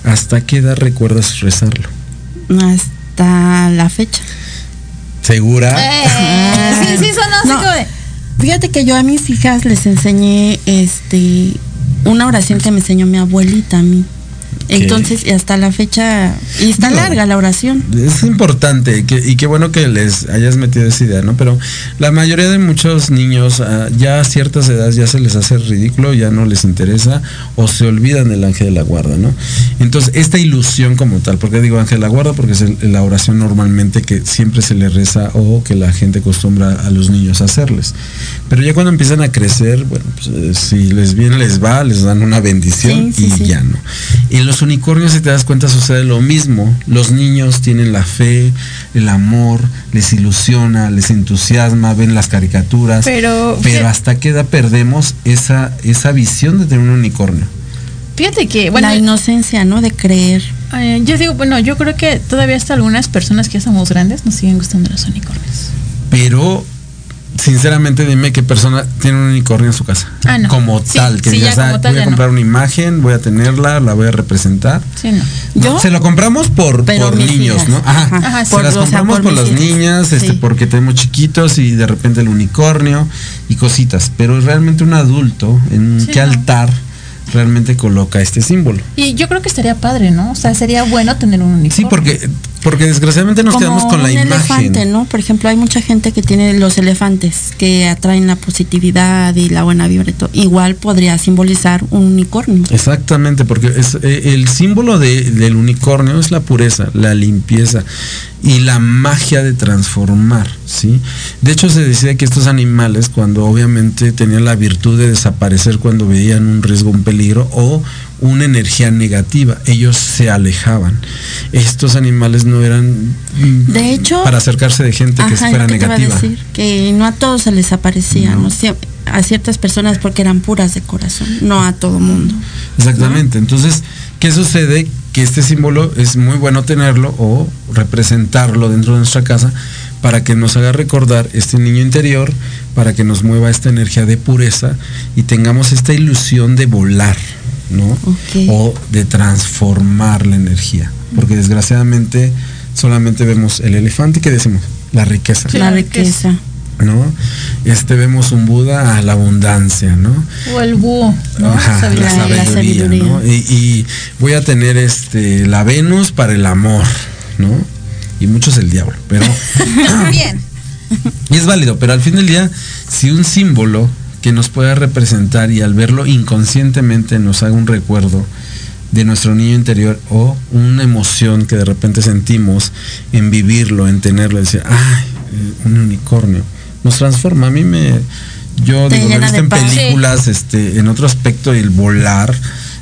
¿Hasta qué edad recuerdas rezarlo? Hasta la fecha. ¿Segura? Eh, sí, sí, son así No. como de, Fíjate que yo a mis hijas les enseñé este una oración que me enseñó mi abuelita a mí. Entonces, y hasta la fecha, y está larga la oración. Es importante que- y qué bueno que les hayas metido esa idea, ¿no? Pero la mayoría de muchos niños ah, ya a ciertas edades ya se les hace ridículo, ya no les interesa o se olvidan del ángel de la guarda, ¿no? Entonces, esta ilusión como tal, porque digo ángel de la guarda? Porque es el- la oración normalmente que siempre se le reza o que la gente acostumbra a los niños a hacerles. Pero ya cuando empiezan a crecer, bueno, pues, eh, si les viene, les va, les dan una bendición Sí, sí, y sí. ya no. En los unicornios, si te das cuenta, sucede lo mismo. Los niños tienen la fe, el amor, les ilusiona, les entusiasma, ven las caricaturas. Pero- pero hasta qué edad perdemos esa, esa visión de tener un unicornio. Fíjate que, bueno, la inocencia, ¿no? De creer. eh, yo digo, bueno, yo creo que todavía hasta algunas personas que ya somos grandes nos siguen gustando los unicornios. Pero, sinceramente, dime qué persona tiene un unicornio en su casa. Ah, no. Como Sí, tal, que sí, ya digas, "Ah, como tal voy a ya no". comprar una imagen, voy a tenerla, la voy a representar. Sí, no. Yo- se lo compramos por, niños, hijas. ¿no? Ajá. Ajá, se por- las o sea, compramos por las niñas, este, Sí. porque tenemos chiquitos y de repente el unicornio y cositas. Pero realmente un adulto, ¿en Sí, qué no. altar realmente coloca este símbolo? Y yo creo que estaría padre, ¿no? O sea, sería bueno tener un unicornio. Sí, porque, porque desgraciadamente nos Como quedamos con la un imagen. elefante, ¿no? Por ejemplo, hay mucha gente que tiene los elefantes que atraen la positividad y la buena vibra y todo. Igual podría simbolizar un unicornio. Exactamente, porque es, eh, el símbolo de- del unicornio es la pureza, la limpieza y la magia de transformar, ¿sí? De hecho se decía que estos animales, cuando obviamente tenían la virtud de desaparecer cuando veían un riesgo, un peligro o una energía negativa, ellos se alejaban. Estos animales no eran mm, De hecho- para acercarse de gente que fuera te iba a negativa. decir, que no a todos se les aparecía, No. a ciertas personas porque eran puras de corazón, no a todo mundo. Exactamente. Entonces, ¿qué sucede? Que este símbolo es muy bueno tenerlo o representarlo dentro de nuestra casa para que nos haga recordar este niño interior, para que nos mueva esta energía de pureza y tengamos esta ilusión de volar, ¿no? O de transformar la energía. Porque desgraciadamente solamente vemos el elefante, ¿qué decimos? La riqueza. La riqueza. ¿no? Este vemos un Buda a la abundancia, ¿no? O el búho, ¿no? Ajá, Sabiduría. la La sabiduría. ¿no? Y, y voy a tener este la Venus para el amor, ¿no? Y muchos el diablo, pero Bien. y es válido, pero al fin del día, si un símbolo que nos pueda representar y al verlo inconscientemente nos haga un recuerdo de nuestro niño interior o una emoción que de repente sentimos en vivirlo, en tenerlo, decir, ay, eh, un unicornio, nos transforma. A mí me, yo Te digo, lo he llena visto en paz. películas, este, en otro aspecto, el volar,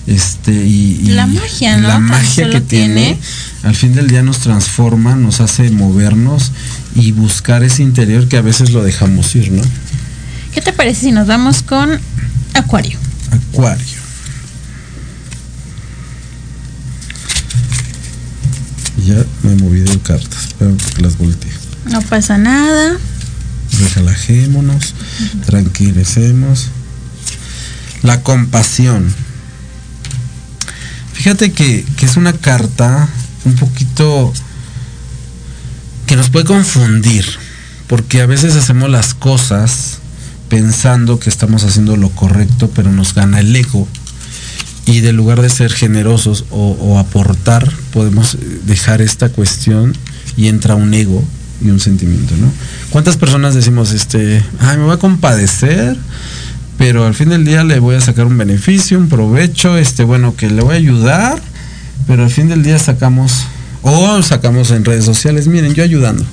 este, y, y La magia, ¿no? La magia que tiene, tiene. al fin del día nos transforma, nos hace movernos y buscar ese interior que a veces lo dejamos ir, ¿no? ¿Qué te parece si nos vamos con Acuario? Acuario. Ya me moví de cartas, espero que las voltee. No pasa nada. Relajémonos, tranquilicemos. La compasión. Fíjate que, que es una carta un poquito que nos puede confundir, porque a veces hacemos las cosas pensando que estamos haciendo lo correcto, pero nos gana el ego. Y de lugar de ser generosos o, aportar, podemos eh, dejar esta cuestión y entra un ego y un sentimiento, ¿no? ¿Cuántas personas decimos, este, ay, me voy a compadecer, pero al fin del día le voy a sacar un beneficio, un provecho, este, bueno, que le voy a ayudar, pero al fin del día sacamos, o sacamos en redes sociales, miren, yo ayudando.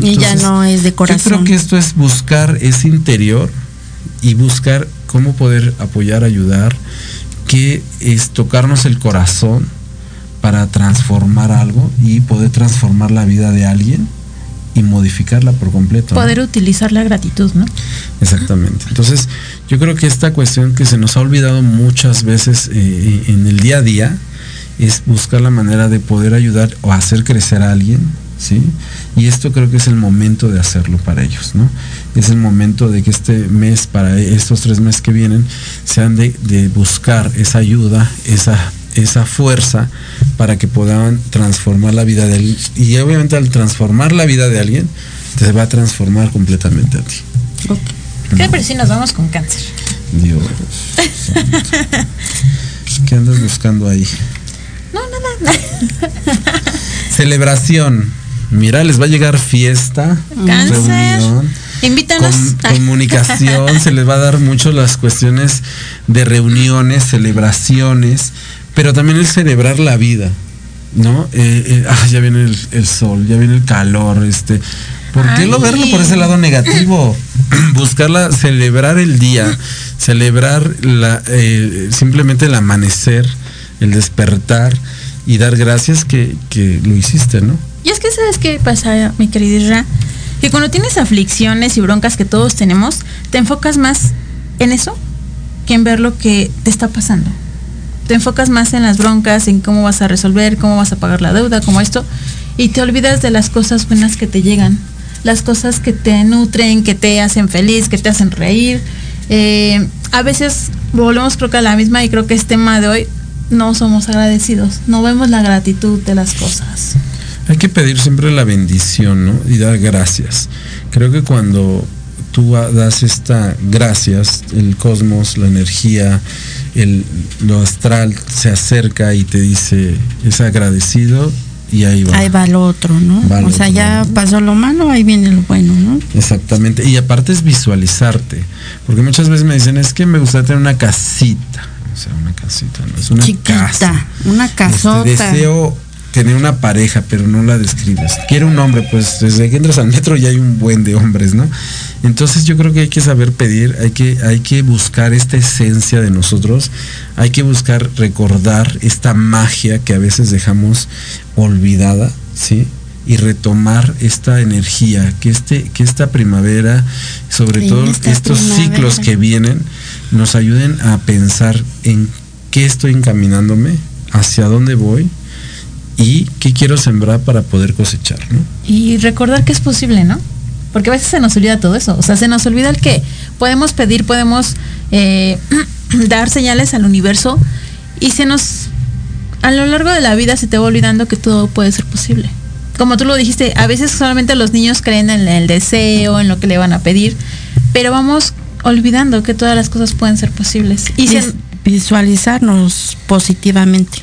Y ya no es de Yo corazón. creo que esto es buscar ese interior y buscar cómo poder apoyar, ayudar, que es tocarnos el corazón para transformar algo y poder transformar la vida de alguien y modificarla por completo. ¿no? Poder utilizar la gratitud, ¿no? Exactamente. Entonces, yo creo que esta cuestión que se nos ha olvidado muchas veces eh, en el día a día es buscar la manera de poder ayudar o hacer crecer a alguien, ¿sí? Y esto creo que es el momento de hacerlo para ellos, ¿no? Es el momento de que este mes, para estos tres meses que vienen, sean de, de buscar esa ayuda, esa, esa fuerza para que puedan transformar la vida de alguien. Y obviamente al transformar la vida de alguien, te va a transformar completamente a ti. Ok. ¿Qué parece si nos vamos con cáncer? Dios. ¿Qué andas buscando ahí? No, nada. Celebración. Mira, les va a llegar fiesta, Cáncer. reunión, Invítanos. com- comunicación, se les va a dar mucho las cuestiones de reuniones, celebraciones, pero también el celebrar la vida, ¿no? Eh, eh, ah, ya viene el, el sol, ya viene el calor, este. ¿Por qué lo verlo por ese lado negativo? Buscarla, celebrar el día, celebrar la, eh, simplemente el amanecer, el despertar y dar gracias que, que lo hiciste, ¿no? Y es que sabes qué pasa, mi querida Isra, que cuando tienes aflicciones y broncas que todos tenemos, te enfocas más en eso que en ver lo que te está pasando. Te enfocas más en las broncas, en cómo vas a resolver, cómo vas a pagar la deuda, como esto, y te olvidas de las cosas buenas que te llegan, las cosas que te nutren, que te hacen feliz, que te hacen reír. Eh, a veces volvemos creo que a la misma y creo que es tema de hoy, no somos agradecidos, no vemos la gratitud de las cosas. Hay que pedir siempre la bendición, ¿no? Y dar gracias. Creo que cuando tú das esta gracias, el cosmos, la energía, el, lo astral se acerca y te dice, es agradecido y ahí va. Ahí va lo otro, ¿no? Va o sea, otro, ya pasó lo malo, ahí viene lo bueno, ¿no? Exactamente. Y aparte es visualizarte. Porque muchas veces me dicen, es que me gustaría tener una casita. O sea, una casita, no es una Chiquita, casa. una Este, casota. deseo tener una pareja, pero no la describes. Quiero un hombre, pues desde que entras al metro ya hay un buen de hombres, ¿no? Entonces yo creo que hay que saber pedir, hay que, hay que buscar esta esencia de nosotros, hay que buscar recordar esta magia que a veces dejamos olvidada, ¿sí? Y retomar esta energía, que, este, que esta primavera, sobre Sí, todo estos primavera. ciclos que vienen, nos ayuden a pensar en qué estoy encaminándome, hacia dónde voy y qué quiero sembrar para poder cosechar, ¿no? Y recordar que es posible, ¿no? Porque a veces se nos olvida todo eso. O sea, se nos olvida el que podemos pedir, podemos eh, dar señales al universo y se nos, a lo largo de la vida se te va olvidando que todo puede ser posible. Como tú lo dijiste, a veces solamente los niños creen en el deseo, en lo que le van a pedir, pero vamos olvidando que todas las cosas pueden ser posibles. Y se- visualizarnos positivamente.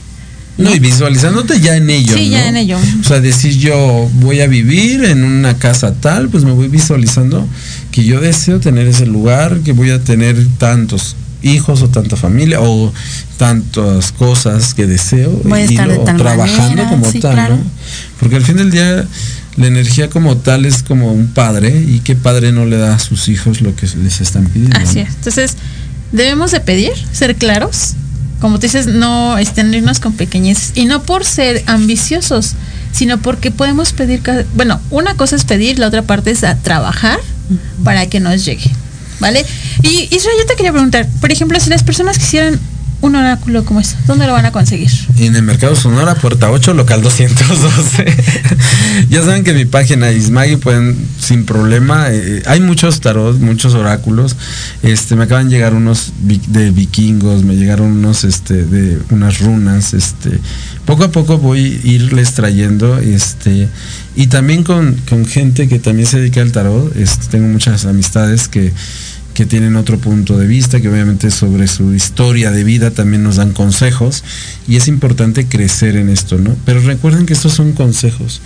No, y visualizándote ya en ello. Sí, ¿no? ya en ello. O sea, decir yo voy a vivir en una casa tal, pues me voy visualizando que yo deseo tener ese lugar, que voy a tener tantos hijos o tanta familia o tantas cosas que deseo Voy de tal trabajando manera, como sí, tal, claro. ¿no? Porque al fin del día la energía como tal es como un padre y qué padre no le da a sus hijos lo que les están pidiendo. Así es. Entonces, debemos de pedir, ser claros. Como tú dices, no extendernos con pequeñeces. Y no por ser ambiciosos, sino porque podemos pedir. Bueno, una cosa es pedir, la otra parte es a trabajar para que nos llegue. ¿Vale? Y Israel, yo te quería preguntar, por ejemplo, si las personas quisieran un oráculo como este, ¿dónde lo van a conseguir? En el Mercado Sonora, puerta 8, local 212. ya saben que mi página Ismagi pueden sin problema. eh, hay muchos tarot, muchos oráculos. Este, me acaban de llegar unos de vikingos, me llegaron unos este, de unas runas. Este, poco a poco voy a irles trayendo. Este, y también con, con gente que también se dedica al tarot. Este, tengo muchas amistades que que tienen otro punto de vista, que obviamente sobre su historia de vida también nos dan consejos y es importante crecer en esto, ¿no? Pero recuerden que estos son consejos,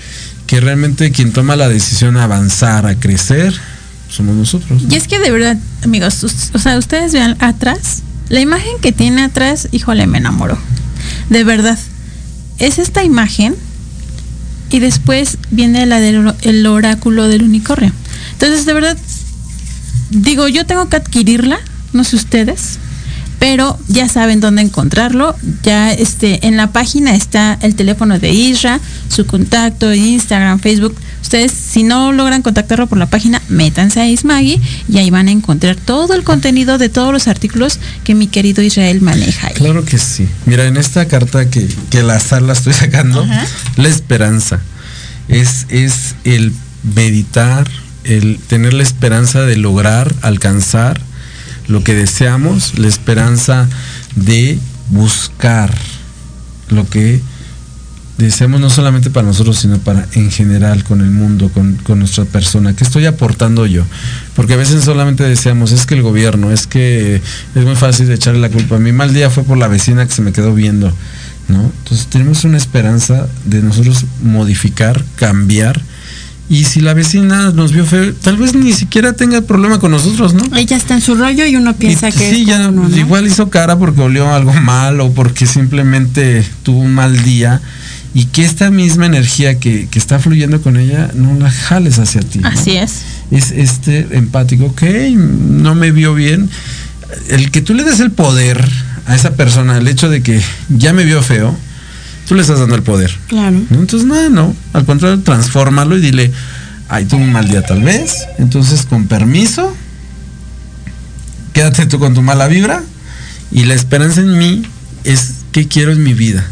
que realmente quien toma la decisión a avanzar, a crecer, somos nosotros. ¿no? Y es que de verdad, amigos, o sea, ustedes vean atrás, la imagen que tiene atrás, híjole, me enamoró. De verdad. Es esta imagen y después viene la del oráculo del unicornio. Entonces, de verdad, digo, yo tengo que adquirirla, no sé ustedes, pero ya saben dónde encontrarlo. Ya este, en la página está el teléfono de Isra, su contacto, Instagram, Facebook. Ustedes, si no logran contactarlo por la página, métanse a Ismagi y ahí van a encontrar todo el contenido de todos los artículos que mi querido Israel maneja. ahí. Claro que sí. Mira, en esta carta que, que azar la estoy sacando, Ajá. la esperanza es, es el meditar, el tener la esperanza de lograr, alcanzar lo que deseamos, la esperanza de buscar lo que deseamos no solamente para nosotros, sino para en general con el mundo, con, con nuestra persona. ¿Qué estoy aportando yo? Porque a veces solamente deseamos, es que el gobierno, es que es muy fácil echarle la culpa. Mi mal día fue por la vecina que se me quedó viendo. ¿no? Entonces tenemos una esperanza de nosotros modificar, cambiar. Y si la vecina nos vio feo, tal vez ni siquiera tenga problema con nosotros, ¿no? Ella está en su rollo y uno piensa Y, que sí, es ya, con uno, ¿no? igual hizo cara porque olió algo mal o porque simplemente tuvo un mal día y que esta misma energía que, que está fluyendo con ella no la jales hacia ti. ¿no? Así es. Es este empático, ok, no me vio bien. El que tú le des el poder a esa persona, el hecho de que ya me vio feo, tú le estás dando el poder. Claro. ¿no? Entonces, nada, no. Al contrario, transfórmalo y dile, ay, tuve un mal día tal vez. Entonces, con permiso, quédate tú con tu mala vibra. Y la esperanza en mí es qué quiero en mi vida.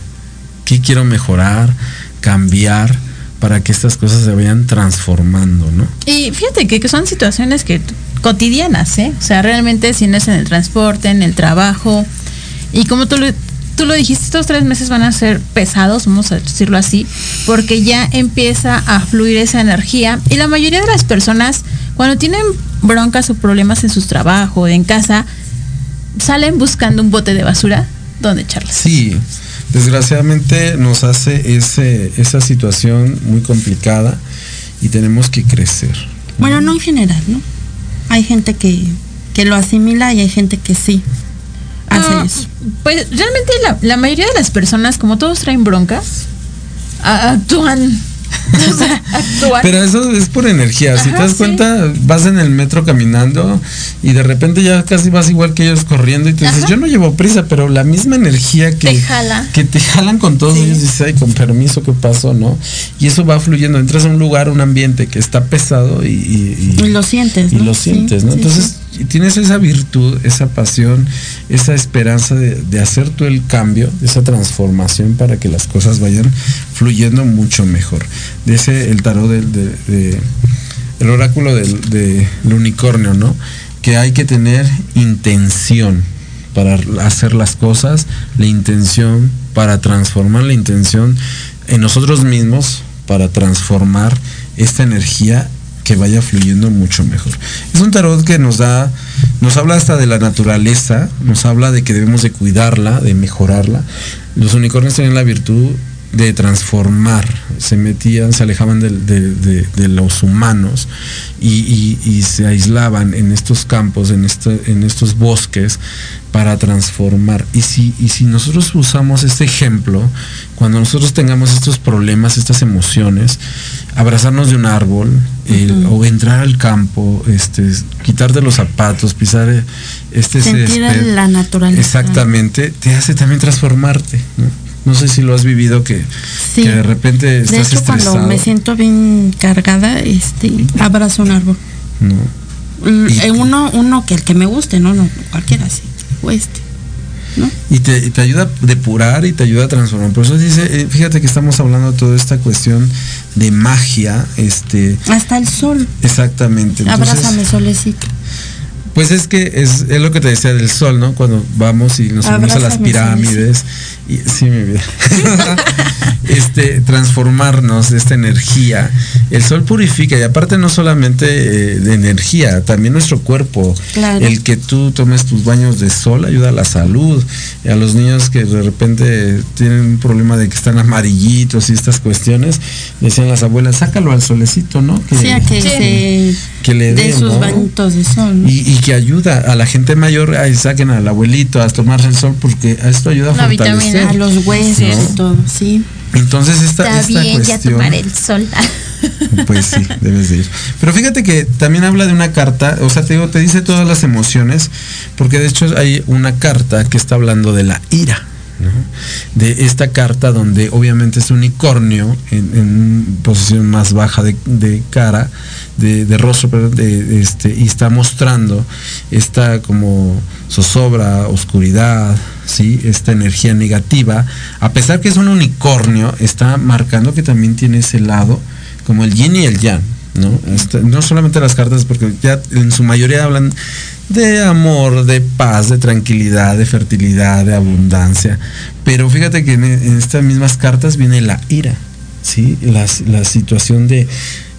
¿Qué quiero mejorar, cambiar para que estas cosas se vayan transformando, ¿no? Y fíjate que, que son situaciones que cotidianas, ¿eh? O sea, realmente si no es en el transporte, en el trabajo. Y como tú lo, tú lo dijiste, estos tres meses van a ser pesados, vamos a decirlo así, porque ya empieza a fluir esa energía. Y la mayoría de las personas, cuando tienen broncas o problemas en sus trabajos, en casa, salen buscando un bote de basura donde echarlas. Sí, desgraciadamente nos hace ese, esa situación muy complicada y tenemos que crecer. Bueno, no en general, ¿no? Hay gente que, que lo asimila y hay gente que sí hace Ah, eso. Pues realmente la, la mayoría de las personas, como todos traen broncas, actúan. o sea, actúan. Pero eso es por energía. si te das sí. cuenta, vas en el metro caminando y de repente ya casi vas igual que ellos corriendo y te dices, Ajá. yo no llevo prisa, pero la misma energía que Te jala. que te jalan con todos ellos dices, ay, con permiso, ¿qué pasó? ¿No? Y eso va fluyendo. Entras a un lugar, un ambiente que está pesado y, y- y- Y lo sientes, y ¿no? lo Sí, sientes, ¿no? Entonces tienes esa virtud, esa pasión, esa esperanza de, hacer tú el cambio, esa transformación para que las cosas vayan fluyendo mucho mejor. Dice el tarot del de- el oráculo del, de- del unicornio, ¿no? Que hay que tener intención para hacer las cosas, la intención para transformar la intención en nosotros mismos para transformar esta energía que vaya fluyendo mucho mejor. Es un tarot que nos da, nos habla hasta de la naturaleza, nos habla de que debemos de cuidarla, de mejorarla. Los unicornios tienen la virtud de transformar, se metían, se alejaban de, de- de los humanos y, y- y se aislaban en estos campos, en, este- en estos bosques para transformar. Y si, y si nosotros usamos este ejemplo, cuando nosotros tengamos estos problemas, estas emociones, abrazarnos de un árbol el- o entrar al campo, este, quitarte los zapatos, pisar eh, este Sentir césped, la naturaleza. Exactamente, te hace también transformarte. ¿no? No sé si lo has vivido que, Sí. que de repente De estás hecho, estresado. cuando me siento bien cargada, este, abrazo un árbol. ¿no? Mm, Y- eh, uno, uno que el que me guste, no, no, cualquiera sí. O este. ¿no? Y te, y te ayuda a depurar y te ayuda a transformar. Por eso dice, eh, fíjate que estamos hablando de toda esta cuestión de magia, este, Hasta el sol. exactamente. Entonces, Abrázame, solecito. Pues es que es, es lo que te decía del sol, ¿no? Cuando vamos y nos subimos a las pirámides. Y, sí, mi vida. este, transformarnos esta energía. El sol purifica y aparte no solamente eh, de energía, también nuestro cuerpo. Claro. El que tú tomes tus baños de sol ayuda a la salud. Y a los niños que de repente tienen un problema de que están amarillitos y estas cuestiones, decían las abuelas, sácalo al solecito, ¿no? Que, Sí, a que Sí. se que le de dé, sus ¿no? bañitos de sol. ¿no? Y, y que ayuda a la gente mayor, ahí saquen al abuelito a tomarse el sol porque esto ayuda a La fortalecer. A los huesos ¿no? y todo, sí. Entonces esta, Está esta bien, ya cuestión, tomar el sol. pues sí, debes de ir. Pero fíjate que también habla de una carta, o sea, te digo, te dice todas las emociones, porque de hecho hay una carta que está hablando de la ira. ¿no? De esta carta donde obviamente es un unicornio en, en posición más baja de, de cara, de, de rostro, perdón, de- de este, y está mostrando esta como zozobra, oscuridad, ¿sí? esta energía negativa. A pesar que es un unicornio, está marcando que también tiene ese lado, como el yin y el yang. ¿no? Este, no solamente las cartas, porque ya en su mayoría hablan de amor, de paz, de tranquilidad, de fertilidad, de abundancia. Pero fíjate que en, estas mismas cartas viene la ira, ¿sí? Las- la situación de,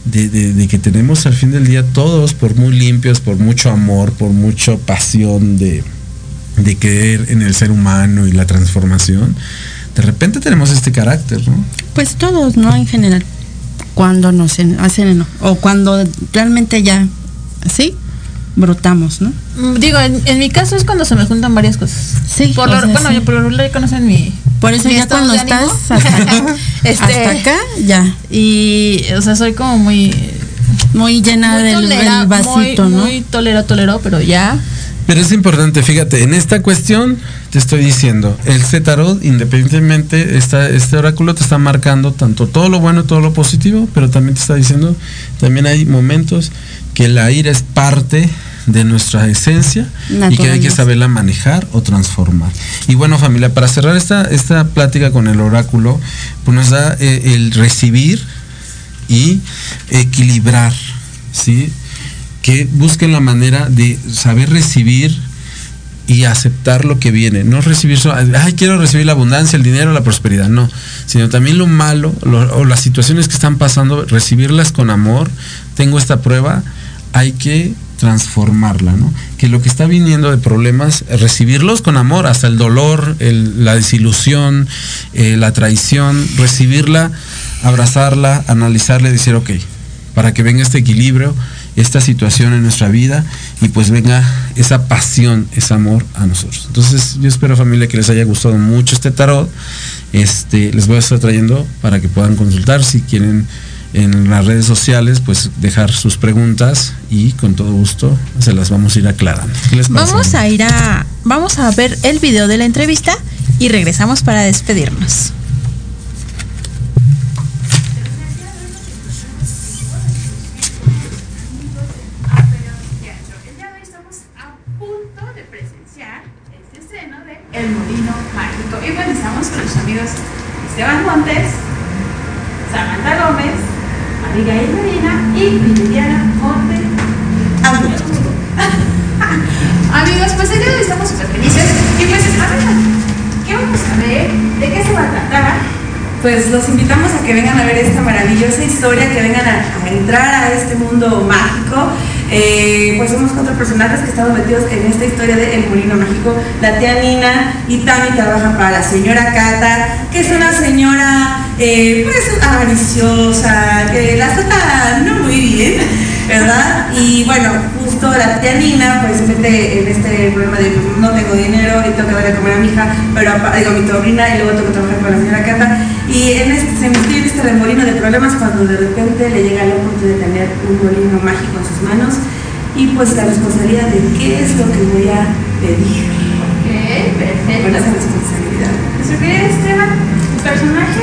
de, de- de que tenemos al fin del día todos, por muy limpios, por mucho amor, por mucha pasión de, de creer en el ser humano y la transformación, de repente tenemos este carácter, ¿no? Pues todos, ¿no? En general. Cuando nos en- hacen eno- o cuando realmente ya, sí, brotamos, ¿no? Mm, Digo, en, en mi caso es cuando se me juntan varias cosas. Sí, Por lo, sea, bueno, sí. yo por lo regular conocen mi. Por eso mi ya cuando estás hasta, Este, hasta acá, ya, Y, o sea, soy como muy. muy llena muy del, tolera- del vasito, muy, ¿no? Muy tolero, tolero, pero ya. Pero es importante, fíjate, en esta cuestión te estoy diciendo, el C tarot, independientemente, esta, este oráculo te está marcando tanto todo lo bueno todo lo positivo, pero también te está diciendo, también hay momentos que la ira es parte de nuestra esencia y que hay que saberla manejar o transformar. Y bueno familia, para cerrar esta, esta plática con el oráculo, pues nos da eh, el recibir y equilibrar, ¿sí? Que busquen la manera de saber recibir y aceptar lo que viene. No recibir, ay, quiero recibir la abundancia, el dinero, la prosperidad, no. Sino también lo malo lo- o las situaciones que están pasando, recibirlas con amor. Tengo esta prueba, hay que transformarla, ¿no? Que lo que está viniendo de problemas, recibirlos con amor, hasta el dolor, la desilusión, eh, la traición, recibirla, abrazarla, analizarla y decir, ok, para que venga este equilibrio, esta situación en nuestra vida y pues venga esa pasión, ese amor a nosotros. Entonces yo espero familia que les haya gustado mucho este tarot. Este, les voy a estar trayendo para que puedan consultar si quieren en las redes sociales, pues dejar sus preguntas y con todo gusto se las vamos a ir aclarando. ¿Qué les parece? Vamos a ir a. Vamos a ver el video de la entrevista y regresamos para despedirnos. El Molino Mágico. Y bueno, estamos con los amigos Esteban Montes, Samantha Gómez, Abigail Medina y Viviana Monte. Amigos. Amigos, pues el día de hoy estamos súper felices. Y pues, a ver, ¿qué vamos a ver? ¿De qué se va a tratar? Pues los invitamos a que vengan a ver esta maravillosa historia, que vengan a, entrar a este mundo mágico. Eh, pues somos cuatro personajes que estamos metidos en esta historia de El Molino Mágico. La tía Nina y Tami trabajan para la señora Cata, que es una señora eh, pues avariciosa, que la trata no muy bien, ¿verdad? Y bueno, justo la tía Nina pues se mete en este problema de pues, no tengo dinero y tengo que darle a comer a mi hija, pero digo a mi sobrina y luego tengo que trabajar con la señora Cata. Y en este, se metió en este remolino de problemas cuando de repente le llega la oportunidad de tener un molino mágico en sus manos y pues la responsabilidad de qué es lo que voy a pedir. Ok, perfecto. Con esa responsabilidad. Nuestro querido Esteban, ¿tu personaje?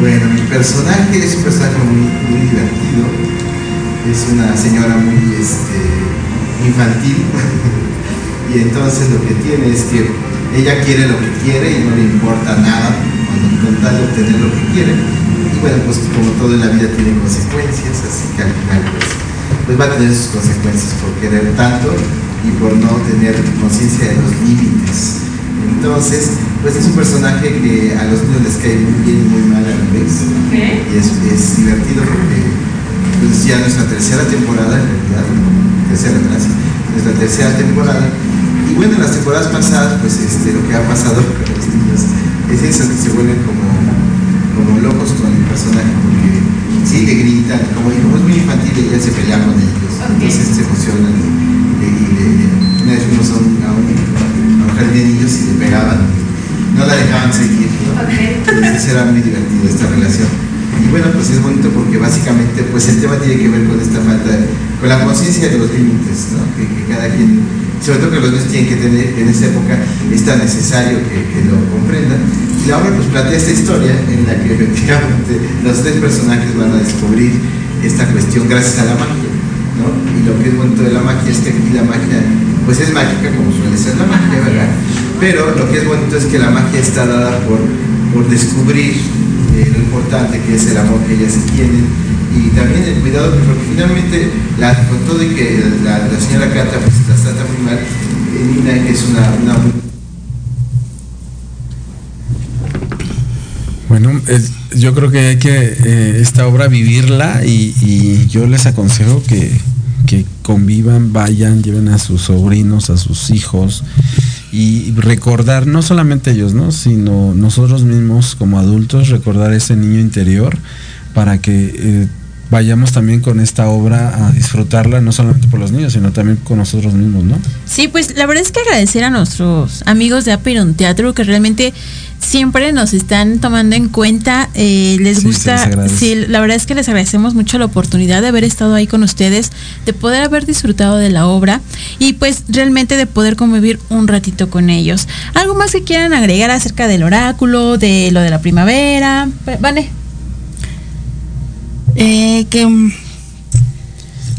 Bueno, mi personaje es un personaje muy, muy divertido. Es una señora muy este, infantil. y entonces lo que tiene es que ella quiere lo que quiere y no le importa nada cuando con tal de obtener lo que quiere. Y bueno, pues como todo en la vida tiene consecuencias, así que al final pues, pues va a tener sus consecuencias por querer tanto y por no tener conciencia de los límites. Entonces, pues es un personaje que a los niños les cae muy bien y muy mal a la vez. Y es, es divertido porque pues ya nuestra tercera temporada, en realidad, tercera, gracias, nuestra tercera temporada. Y bueno, en las temporadas pasadas, pues este, lo que ha pasado con los niños es eso, que se vuelven como, como locos con el personaje, porque sí le gritan, como, como es muy infantil, ella se pelea con ellos, entonces se emocionan y, y- y le- una vez fuimos a un, a un, jardín de niños y le pegaban, no la dejaban seguir, ¿no? Entonces era muy divertido esta relación. Y bueno, pues es bonito porque básicamente pues el tema tiene que ver con esta falta, de- con la conciencia de los límites, ¿no? Que, cada quien, sobre todo que los niños tienen que tener en esta época, es tan necesario que, que lo comprendan. Y la obra pues plantea esta historia en la que efectivamente los tres personajes van a descubrir esta cuestión gracias a la magia, ¿no? Y lo que es bonito de la magia es que aquí la magia pues es mágica como suele ser la magia, ¿verdad? Pero lo que es bonito es que la magia está dada por, por descubrir eh, lo importante que es el amor que ellas tienen. Y también el cuidado, porque finalmente, la, con todo y que la, señora Cata pues, las trata muy mal, eh, Nina, es una, una Bueno, es- yo creo que hay que eh, esta obra vivirla y, y yo les aconsejo que, que convivan, vayan, lleven a sus sobrinos, a sus hijos y recordar, no solamente ellos, ¿no? sino nosotros mismos como adultos, recordar ese niño interior para que eh, vayamos también con esta obra a disfrutarla, no solamente por los niños, sino también con nosotros mismos, ¿no? Sí, pues la verdad es que agradecer a nuestros amigos de Apiron Teatro que realmente siempre nos están tomando en cuenta, eh, les Sí, gusta, les sí, la verdad es que les agradecemos mucho la oportunidad de haber estado ahí con ustedes, de poder haber disfrutado de la obra y pues realmente de poder convivir un ratito con ellos. ¿Algo más que quieran agregar acerca del oráculo, de lo de la primavera? Vale. Eh, que. mm,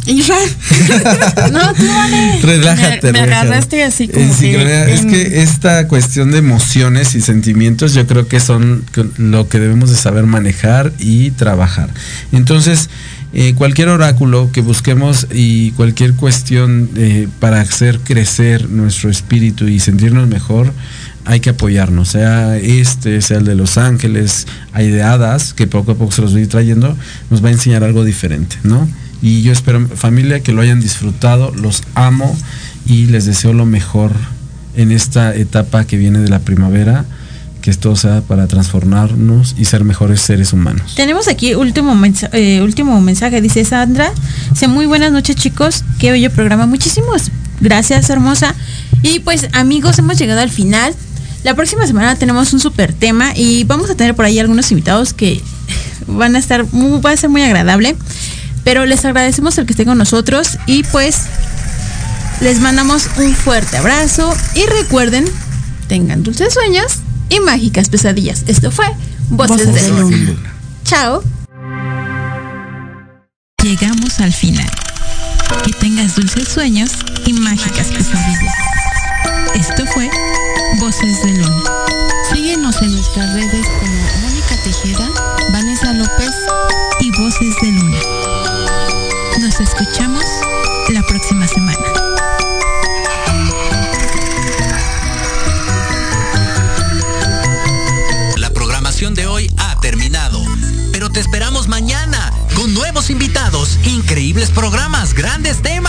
no, tú vale. Relájate, Me, me agarraste así como que sincronía, es que esta cuestión de emociones y sentimientos yo creo que son lo que debemos de saber manejar y trabajar. Entonces, eh, cualquier oráculo que busquemos y cualquier cuestión eh, para hacer crecer nuestro espíritu y sentirnos mejor, hay que apoyarnos, sea este, sea el de los ángeles, hay de hadas, que poco a poco se los voy trayendo, nos va a enseñar algo diferente, ¿no? Y yo espero, familia, que lo hayan disfrutado, los amo y les deseo lo mejor en esta etapa que viene de la primavera, que esto sea para transformarnos y ser mejores seres humanos. Tenemos aquí último, eh, último mensaje, dice Sandra. Dice, muy buenas noches chicos, qué bello programa, muchísimas gracias hermosa. Y pues amigos, hemos llegado al final. La próxima semana tenemos un super tema y vamos a tener por ahí algunos invitados que van a estar, muy, va a ser muy agradable. Pero les agradecemos el que estén con nosotros y pues les mandamos un fuerte abrazo y recuerden, tengan dulces sueños y mágicas pesadillas. Esto fue Voces, Voces de. Luna. Chao. Llegamos al final. Que tengas dulces sueños y mágicas pesadillas. Esto fue Voces de Luna. Síguenos en nuestras redes como Mónica Tejeda, Vanessa López y Voces de Luna. Nos escuchamos la próxima semana. La programación de hoy ha terminado, pero te esperamos mañana con nuevos invitados, increíbles programas, grandes temas